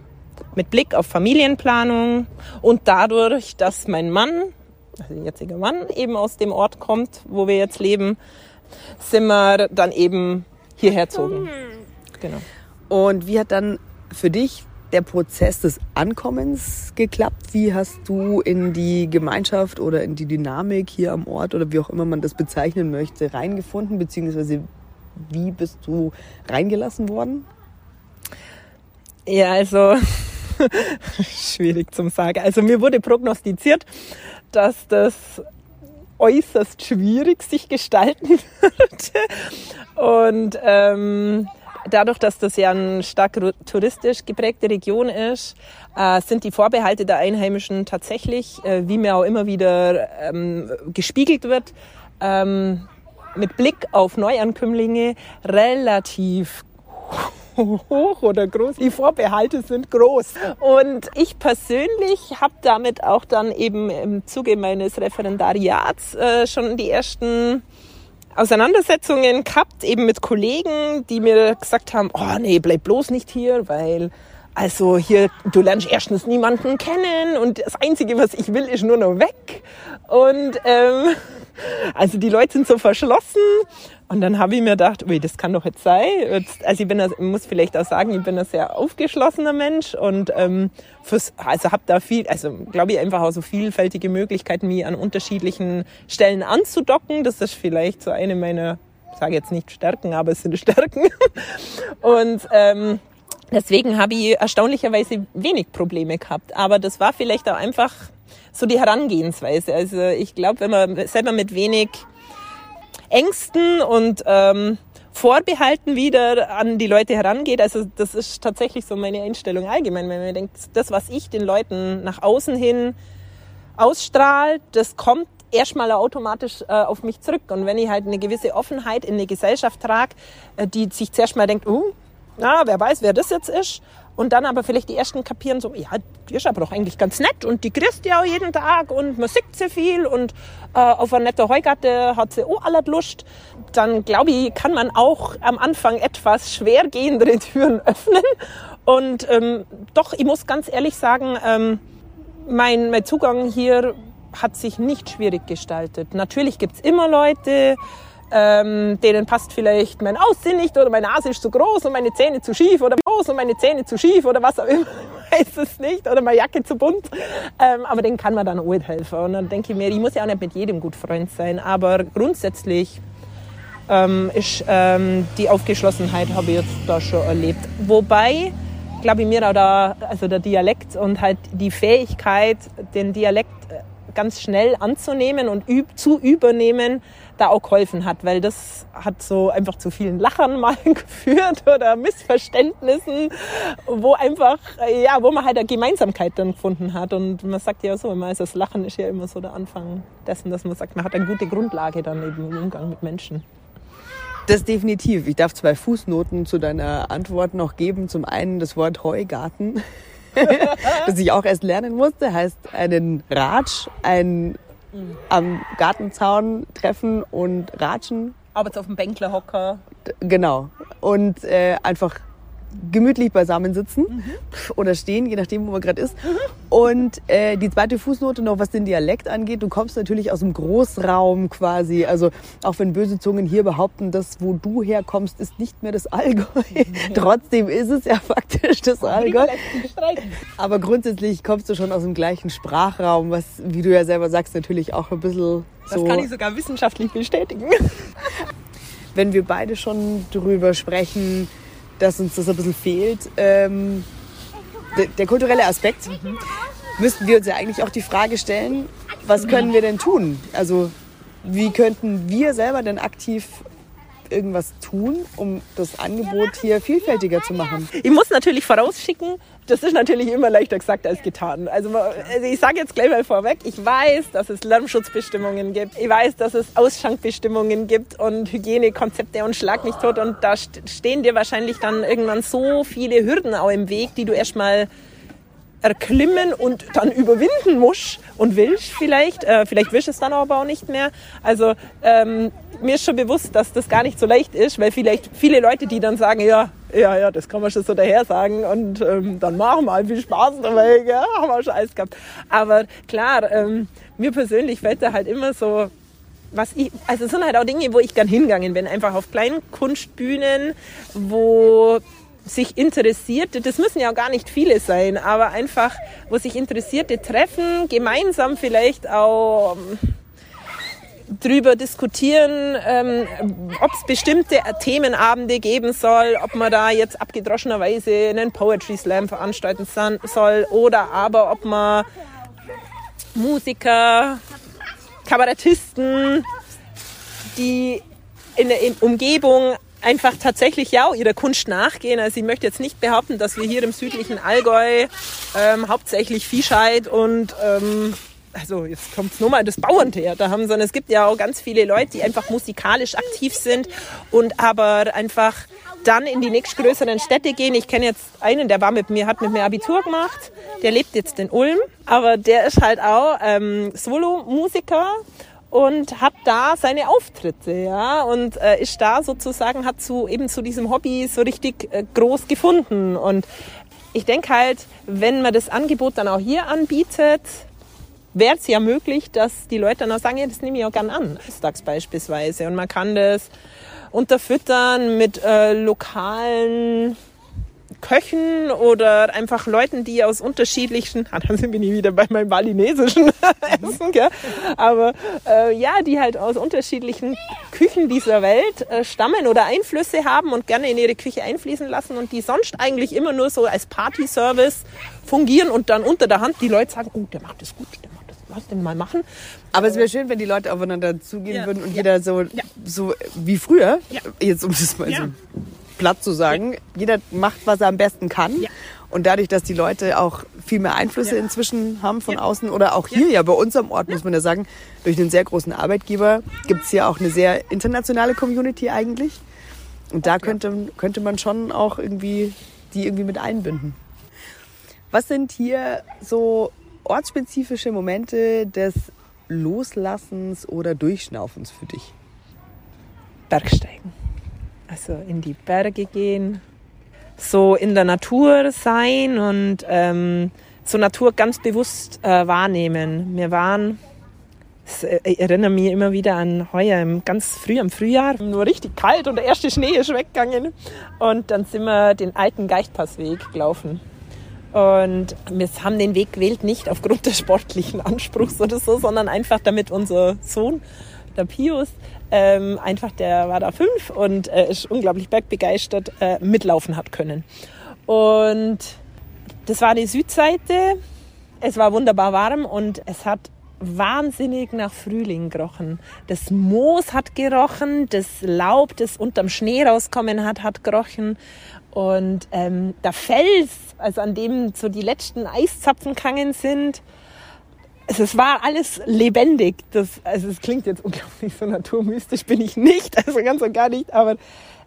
mit Blick auf Familienplanung und dadurch, dass mein Mann, also jetziger Mann, eben aus dem Ort kommt, wo wir jetzt leben, sind wir dann eben hierher gezogen. Genau. Und wie hat dann für dich der Prozess des Ankommens geklappt? Wie hast du in die Gemeinschaft oder in die Dynamik hier am Ort oder wie auch immer man das bezeichnen möchte, reingefunden? Beziehungsweise wie bist du reingelassen worden? Ja, also schwierig zum sagen. Also mir wurde prognostiziert, dass das äußerst schwierig sich gestalten würde. Und ähm, dadurch, dass das ja eine stark touristisch geprägte Region ist, äh, sind die Vorbehalte der Einheimischen tatsächlich, äh, wie mir auch immer wieder ähm, gespiegelt wird, ähm, mit Blick auf Neuankömmlinge relativ hoch oder groß. Die Vorbehalte sind groß. Und ich persönlich habe damit auch dann eben im Zuge meines Referendariats äh, schon die ersten Auseinandersetzungen gehabt, eben mit Kollegen, die mir gesagt haben, oh nee, bleib bloß nicht hier, weil also hier, du lernst erstens niemanden kennen und das Einzige, was ich will, ist nur noch weg. Und ähm, also die Leute sind so verschlossen. Und dann habe ich mir gedacht, ui, das kann doch jetzt sein. Jetzt, also ich bin, ich muss vielleicht auch sagen, ich bin ein sehr aufgeschlossener Mensch und ähm, fürs, also habe da viel, also glaube ich einfach auch so vielfältige Möglichkeiten, mich an unterschiedlichen Stellen anzudocken. Das ist vielleicht so eine meiner, sage jetzt nicht Stärken, aber es sind Stärken. Und ähm, deswegen habe ich erstaunlicherweise wenig Probleme gehabt. Aber das war vielleicht auch einfach so die Herangehensweise. Also ich glaube, wenn man selber mit wenig Ängsten und ähm, Vorbehalten wieder an die Leute herangeht. Also das ist tatsächlich so meine Einstellung allgemein, wenn man denkt, das, was ich den Leuten nach außen hin ausstrahlt, das kommt erstmal automatisch äh, auf mich zurück. Und wenn ich halt eine gewisse Offenheit in eine Gesellschaft trage, äh, die sich zuerst mal denkt, oh, na, wer weiß, wer das jetzt ist, und dann aber vielleicht die ersten kapieren so, ja, die ist aber doch eigentlich ganz nett und die grüßt ja auch jeden Tag und man sieht sie viel und äh, auf einer netten Heugatte hat sie auch aller Lust. Dann glaube ich, kann man auch am Anfang etwas schwergehendere Türen öffnen. Und ähm, doch, ich muss ganz ehrlich sagen, ähm, mein, mein Zugang hier hat sich nicht schwierig gestaltet. Natürlich gibt's immer Leute, ähm, denen passt vielleicht mein Aussehen nicht oder meine Nase ist zu groß und meine Zähne zu schief oder groß und meine Zähne zu schief oder was auch immer, weiß es nicht oder meine Jacke zu bunt. Ähm, aber denen kann man dann auch helfen. Und dann denke ich mir, ich muss ja auch nicht mit jedem gut Freund sein, aber grundsätzlich ähm, ist ähm, die Aufgeschlossenheit habe ich jetzt da schon erlebt. Wobei, glaube ich, mir auch da, also der Dialekt und halt die Fähigkeit, den Dialekt äh, ganz schnell anzunehmen und üb zu übernehmen, da auch geholfen hat, weil das hat so einfach zu vielen Lachern mal geführt oder Missverständnissen, wo einfach, ja, wo man halt eine Gemeinsamkeit dann gefunden hat. Und man sagt ja so immer, also das Lachen ist ja immer so der Anfang dessen, dass man sagt, man hat eine gute Grundlage dann eben im Umgang mit Menschen. Das definitiv. Ich darf zwei Fußnoten zu deiner Antwort noch geben. Zum einen das Wort Heugarten, das ich auch erst lernen musste, heißt einen Ratsch, ein am Gartenzaun treffen und ratschen. Aber jetzt auf dem Bänkler hocker. Genau. Und äh, einfach gemütlich beisammen sitzen mhm. oder stehen, je nachdem, wo man gerade ist. Mhm. Und äh, die zweite Fußnote noch, was den Dialekt angeht. Du kommst natürlich aus dem Großraum quasi. Also auch wenn böse Zungen hier behaupten, dass wo du herkommst, ist nicht mehr das Allgäu. Mhm. Trotzdem ist es ja faktisch das Allgäu. Aber grundsätzlich kommst du schon aus dem gleichen Sprachraum, was, wie du ja selber sagst, natürlich auch ein bisschen so... Das kann ich sogar wissenschaftlich bestätigen. wenn wir beide schon drüber sprechen, dass uns das ein bisschen fehlt. Ähm, der, der, kulturelle Aspekt, mhm. müssten wir uns ja eigentlich auch die Frage stellen, was können wir denn tun? Also wie könnten wir selber denn aktiv irgendwas tun, um das Angebot hier vielfältiger zu machen? Ich muss natürlich vorausschicken, das ist natürlich immer leichter gesagt als getan. Also, also ich sage jetzt gleich mal vorweg, ich weiß, dass es Lärmschutzbestimmungen gibt. Ich weiß, dass es Ausschankbestimmungen gibt und Hygienekonzepte und Schlag mich tot. Und da stehen dir wahrscheinlich dann irgendwann so viele Hürden auch im Weg, die du erstmal erklimmen und dann überwinden musst und willst vielleicht. Äh, vielleicht willst du es dann aber auch nicht mehr. Also ähm, mir ist schon bewusst, dass das gar nicht so leicht ist, weil vielleicht viele Leute, die dann sagen, ja, ja, ja, das kann man schon so daher sagen und ähm, dann machen wir halt viel Spaß dabei, ja, haben wir schon alles gehabt. Aber klar, ähm, mir persönlich fällt da halt immer so was ich, also es sind halt auch Dinge, wo ich gern hingegangen bin, einfach auf kleinen Kunstbühnen, wo sich Interessierte, das müssen ja gar nicht viele sein, aber einfach, wo sich Interessierte treffen, gemeinsam vielleicht auch ähm, drüber diskutieren, ähm, ob es bestimmte Themenabende geben soll, ob man da jetzt abgedroschenerweise einen Poetry Slam veranstalten soll oder aber ob man Musiker, Kabarettisten, die in der Umgebung einfach tatsächlich ja ihrer Kunst nachgehen. Also ich möchte jetzt nicht behaupten, dass wir hier im südlichen Allgäu ähm, hauptsächlich Viehscheid und ähm, also jetzt kommt's nur mal das Bauerntheater haben, sondern es gibt ja auch ganz viele Leute, die einfach musikalisch aktiv sind und aber einfach dann in die nächstgrößeren Städte gehen. Ich kenne jetzt einen, der war mit mir, hat mit mir Abitur gemacht, der lebt jetzt in Ulm, aber der ist halt auch ähm, Solo-Musiker und hat da seine Auftritte, ja, und äh, ist da sozusagen, hat zu eben zu diesem Hobby so richtig äh, groß gefunden. Und ich denke halt, wenn man das Angebot dann auch hier anbietet, wäre es ja möglich, dass die Leute dann auch sagen, ja, das nehme ich auch gern an, Stags beispielsweise. Und man kann das unterfüttern mit äh, lokalen Köchen oder einfach Leuten, die aus unterschiedlichen, ah, dann sind wir nie wieder bei meinem balinesischen Essen, gell? aber äh, ja, die halt aus unterschiedlichen Küchen dieser Welt äh, stammen oder Einflüsse haben und gerne in ihre Küche einfließen lassen und die sonst eigentlich immer nur so als Party-Service fungieren und dann unter der Hand die Leute sagen, oh, der macht das gut, der macht das, lass den mal machen. Aber es wäre schön, wenn die Leute aufeinander zugehen ja. würden und ja. jeder so, ja. so wie früher, jetzt um das mal so platt zu sagen. Ja. Jeder macht, was er am besten kann. Ja. Und dadurch, dass die Leute auch viel mehr Einflüsse ja. inzwischen haben von außen oder auch hier ja bei uns am Ort, muss man ja sagen, durch einen sehr großen Arbeitgeber gibt es hier auch eine sehr internationale Community eigentlich. Und da könnte, könnte man schon auch irgendwie die irgendwie mit einbinden. Was sind hier so ortsspezifische Momente des Loslassens oder Durchschnaufens für dich? Bergsteigen also in die Berge gehen, so in der Natur sein und ähm, so Natur ganz bewusst äh, wahrnehmen. Wir waren, äh, ich erinnere mich immer wieder an heuer, ganz früh im Frühjahr, nur richtig kalt und der erste Schnee ist weggegangen. Und dann sind wir den alten Geichtpassweg gelaufen. Und wir haben den Weg gewählt nicht aufgrund des sportlichen Anspruchs oder so, sondern einfach damit unser Sohn, der Pius, ähm, einfach, der war da fünf und äh, ist unglaublich bergbegeistert, äh, mitlaufen hat können. Und das war die Südseite. Es war wunderbar warm und es hat wahnsinnig nach Frühling gerochen. Das Moos hat gerochen, das Laub, das unterm Schnee rauskommen hat, hat gerochen. Und ähm, der Fels, also an dem so die letzten Eiszapfen gegangen sind, also es war alles lebendig. Das, also es klingt jetzt unglaublich so naturmystisch, bin ich nicht, also ganz und gar nicht, aber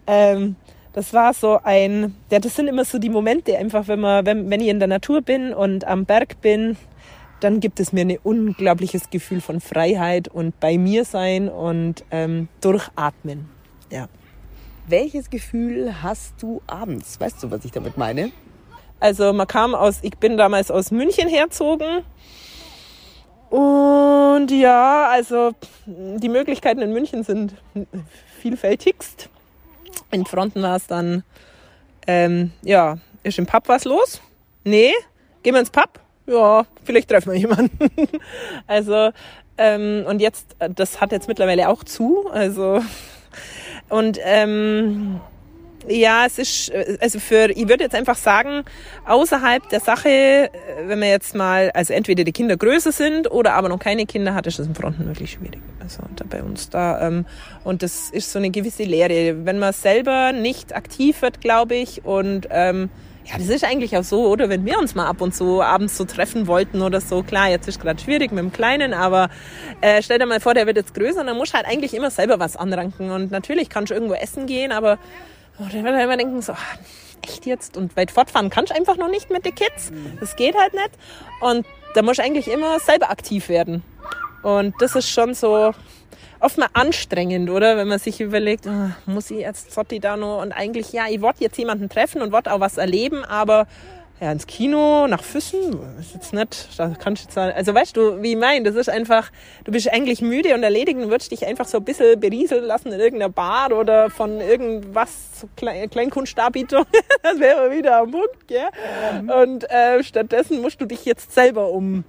ähm, das war so ein, ja, das sind immer so die Momente, einfach wenn man, wenn, wenn ich in der Natur bin und am Berg bin, dann gibt es mir ein unglaubliches Gefühl von Freiheit und bei mir sein und ähm, durchatmen. Ja. Welches Gefühl hast du abends? Weißt du, was ich damit meine? Also man kam aus, ich bin damals aus München herzogen und ja, also die Möglichkeiten in München sind vielfältigst. In Fronten war es dann, ähm, ja, ist im Pub was los? Nee, gehen wir ins Pub? Ja, vielleicht treffen wir jemanden. also, ähm, und jetzt, das hat jetzt mittlerweile auch zu. Also, und ähm, ja, es ist, äh, also für, ich würde jetzt einfach sagen, außerhalb der Sache, äh, wenn wir jetzt mal, also entweder die Kinder größer sind oder aber noch keine Kinder hat, ist das im Fronten wirklich schwierig. Also da bei uns da, ähm, und das ist so eine gewisse Lehre. Wenn man selber nicht aktiv wird, glaube ich, und ähm, ja, das ist eigentlich auch so, oder? Wenn wir uns mal ab und zu abends so treffen wollten oder so, klar, jetzt ist gerade schwierig mit dem Kleinen, aber äh, stell dir mal vor, der wird jetzt größer und dann musst du halt eigentlich immer selber was anranken. Und natürlich kannst du irgendwo essen gehen, aber oh, dann wird er immer denken, so, ah, echt jetzt? Und weit fortfahren kannst du einfach noch nicht mit den Kids. Das geht halt nicht. Und da musst du eigentlich immer selber aktiv werden. Und das ist schon so, oft mal anstrengend, oder? Wenn man sich überlegt, oh, muss ich jetzt Zotti da noch und eigentlich, ja, ich wollte jetzt jemanden treffen und wollte auch was erleben, aber ja, ins Kino, nach Füssen, ist jetzt nicht, da kannst du jetzt, also weißt du, wie ich meine, das ist einfach, du bist eigentlich müde und erledigen und würdest dich einfach so ein bisschen berieseln lassen in irgendeiner Bar oder von irgendwas, so Klein, Kleinkunstdarbietung, das wäre wieder am Punkt, gell? Und äh, stattdessen musst du dich jetzt selber um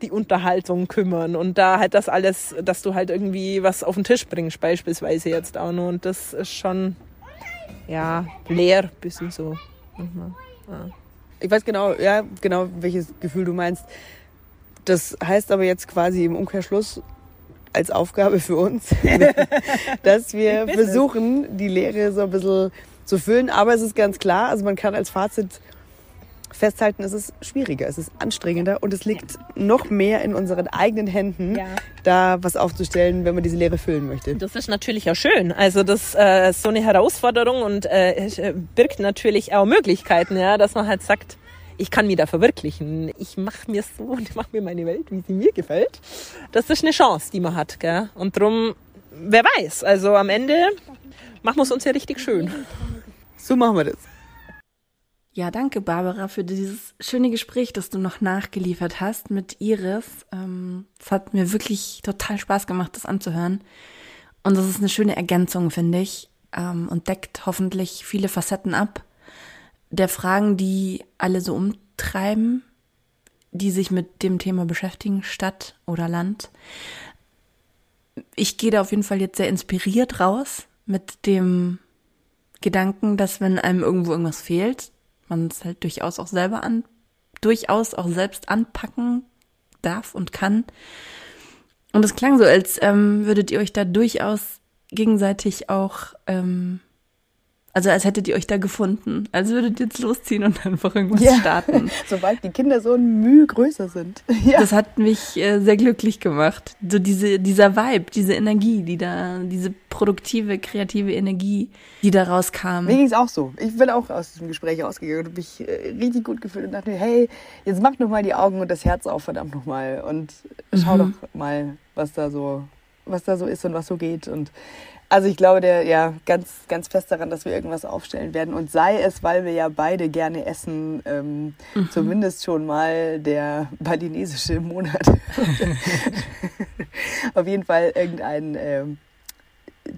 die Unterhaltung kümmern und da halt das alles, dass du halt irgendwie was auf den Tisch bringst, beispielsweise jetzt auch noch. Und das ist schon, ja, leer, bisschen so. Mhm. Ja. Ich weiß genau, ja, genau, welches Gefühl du meinst. Das heißt aber jetzt quasi im Umkehrschluss als Aufgabe für uns, dass wir versuchen, die Lehre so ein bisschen zu füllen. Aber es ist ganz klar, also man kann als Fazit festhalten, es ist schwieriger, es ist anstrengender und es liegt noch mehr in unseren eigenen Händen, Ja. da was aufzustellen, wenn man diese Lehre füllen möchte. Das ist natürlich auch schön. Also das äh, ist so eine Herausforderung und äh, äh, birgt natürlich auch Möglichkeiten, ja, dass man halt sagt, ich kann mich da verwirklichen. Ich mache mir so und ich mache mir meine Welt, wie sie mir gefällt. Das ist eine Chance, die man hat, gell? Und drum, wer weiß. Also am Ende machen wir es uns ja richtig schön. So machen wir das. Ja, danke, Barbara, für dieses schöne Gespräch, das du noch nachgeliefert hast mit Iris. Ähm, Es hat mir wirklich total Spaß gemacht, das anzuhören. Und das ist eine schöne Ergänzung, finde ich, ähm, und deckt hoffentlich viele Facetten ab der Fragen, die alle so umtreiben, die sich mit dem Thema beschäftigen, Stadt oder Land. Ich gehe da auf jeden Fall jetzt sehr inspiriert raus mit dem Gedanken, dass wenn einem irgendwo irgendwas fehlt, man es halt durchaus auch selber an, durchaus auch selbst anpacken darf und kann. Und es klang so, als ähm, würdet ihr euch da durchaus gegenseitig auch, ähm, also als hättet ihr euch da gefunden, als würdet ihr jetzt losziehen und einfach irgendwas Ja. starten. Sobald die Kinder so ein Mühe größer sind. Ja. Das hat mich äh, sehr glücklich gemacht. So diese, dieser Vibe, diese Energie, die da, diese produktive, kreative Energie, die da rauskam. Mir ging es auch so. Ich bin auch aus diesem Gespräch ausgegangen und habe mich äh, richtig gut gefühlt und dachte mir, hey, jetzt mach noch mal die Augen und das Herz auf, verdammt noch mal und schau Mhm. doch mal, was da so, was da so ist und was so geht und also ich glaube, der ja ganz, ganz fest daran, dass wir irgendwas aufstellen werden und sei es, weil wir ja beide gerne essen, ähm, Mhm. zumindest schon mal der balinesische Monat. Auf jeden Fall irgendein ähm,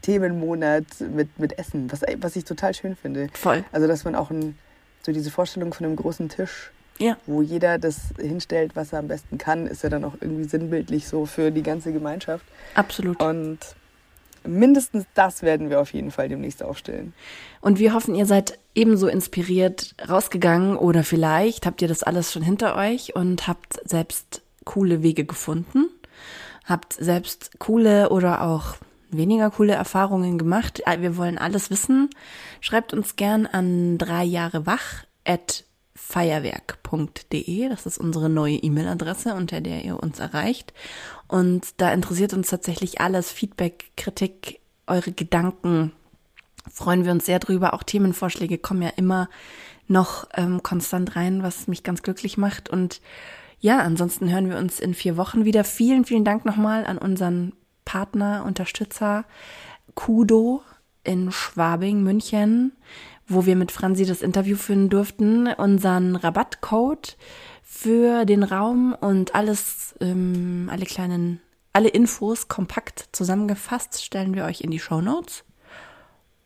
Themenmonat mit, mit Essen, was, was ich total schön finde. Voll. Also, dass man auch ein, so diese Vorstellung von einem großen Tisch, Ja. wo jeder das hinstellt, was er am besten kann, ist ja dann auch irgendwie sinnbildlich so für die ganze Gemeinschaft. Absolut. Und mindestens das werden wir auf jeden Fall demnächst aufstellen. Und wir hoffen, ihr seid ebenso inspiriert rausgegangen oder vielleicht habt ihr das alles schon hinter euch und habt selbst coole Wege gefunden, habt selbst coole oder auch weniger coole Erfahrungen gemacht. Äh, Wir wollen alles wissen. Schreibt uns gern an drei Jahre wach at feierwerk.de. Das ist unsere neue E-Mail-Adresse, unter der ihr uns erreicht. Und da interessiert uns tatsächlich alles. Feedback, Kritik, eure Gedanken. Freuen wir uns sehr drüber. Auch Themenvorschläge kommen ja immer noch ähm, konstant rein, was mich ganz glücklich macht. Und ja, ansonsten hören wir uns in vier Wochen wieder. Vielen, vielen Dank nochmal an unseren Partner, Unterstützer Kudo in Schwabing, München, wo wir mit Franzi das Interview führen durften. Unseren Rabattcode für den Raum und alles, ähm, alle kleinen, alle Infos kompakt zusammengefasst stellen wir euch in die Show Notes.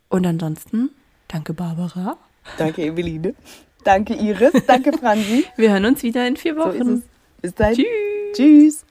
Und ansonsten, danke Barbara. Danke, Eveline. Danke, Iris. Danke, Franzi. Wir hören uns wieder in vier So Wochen. es. Bis dahin. Tschüss. Tschüss.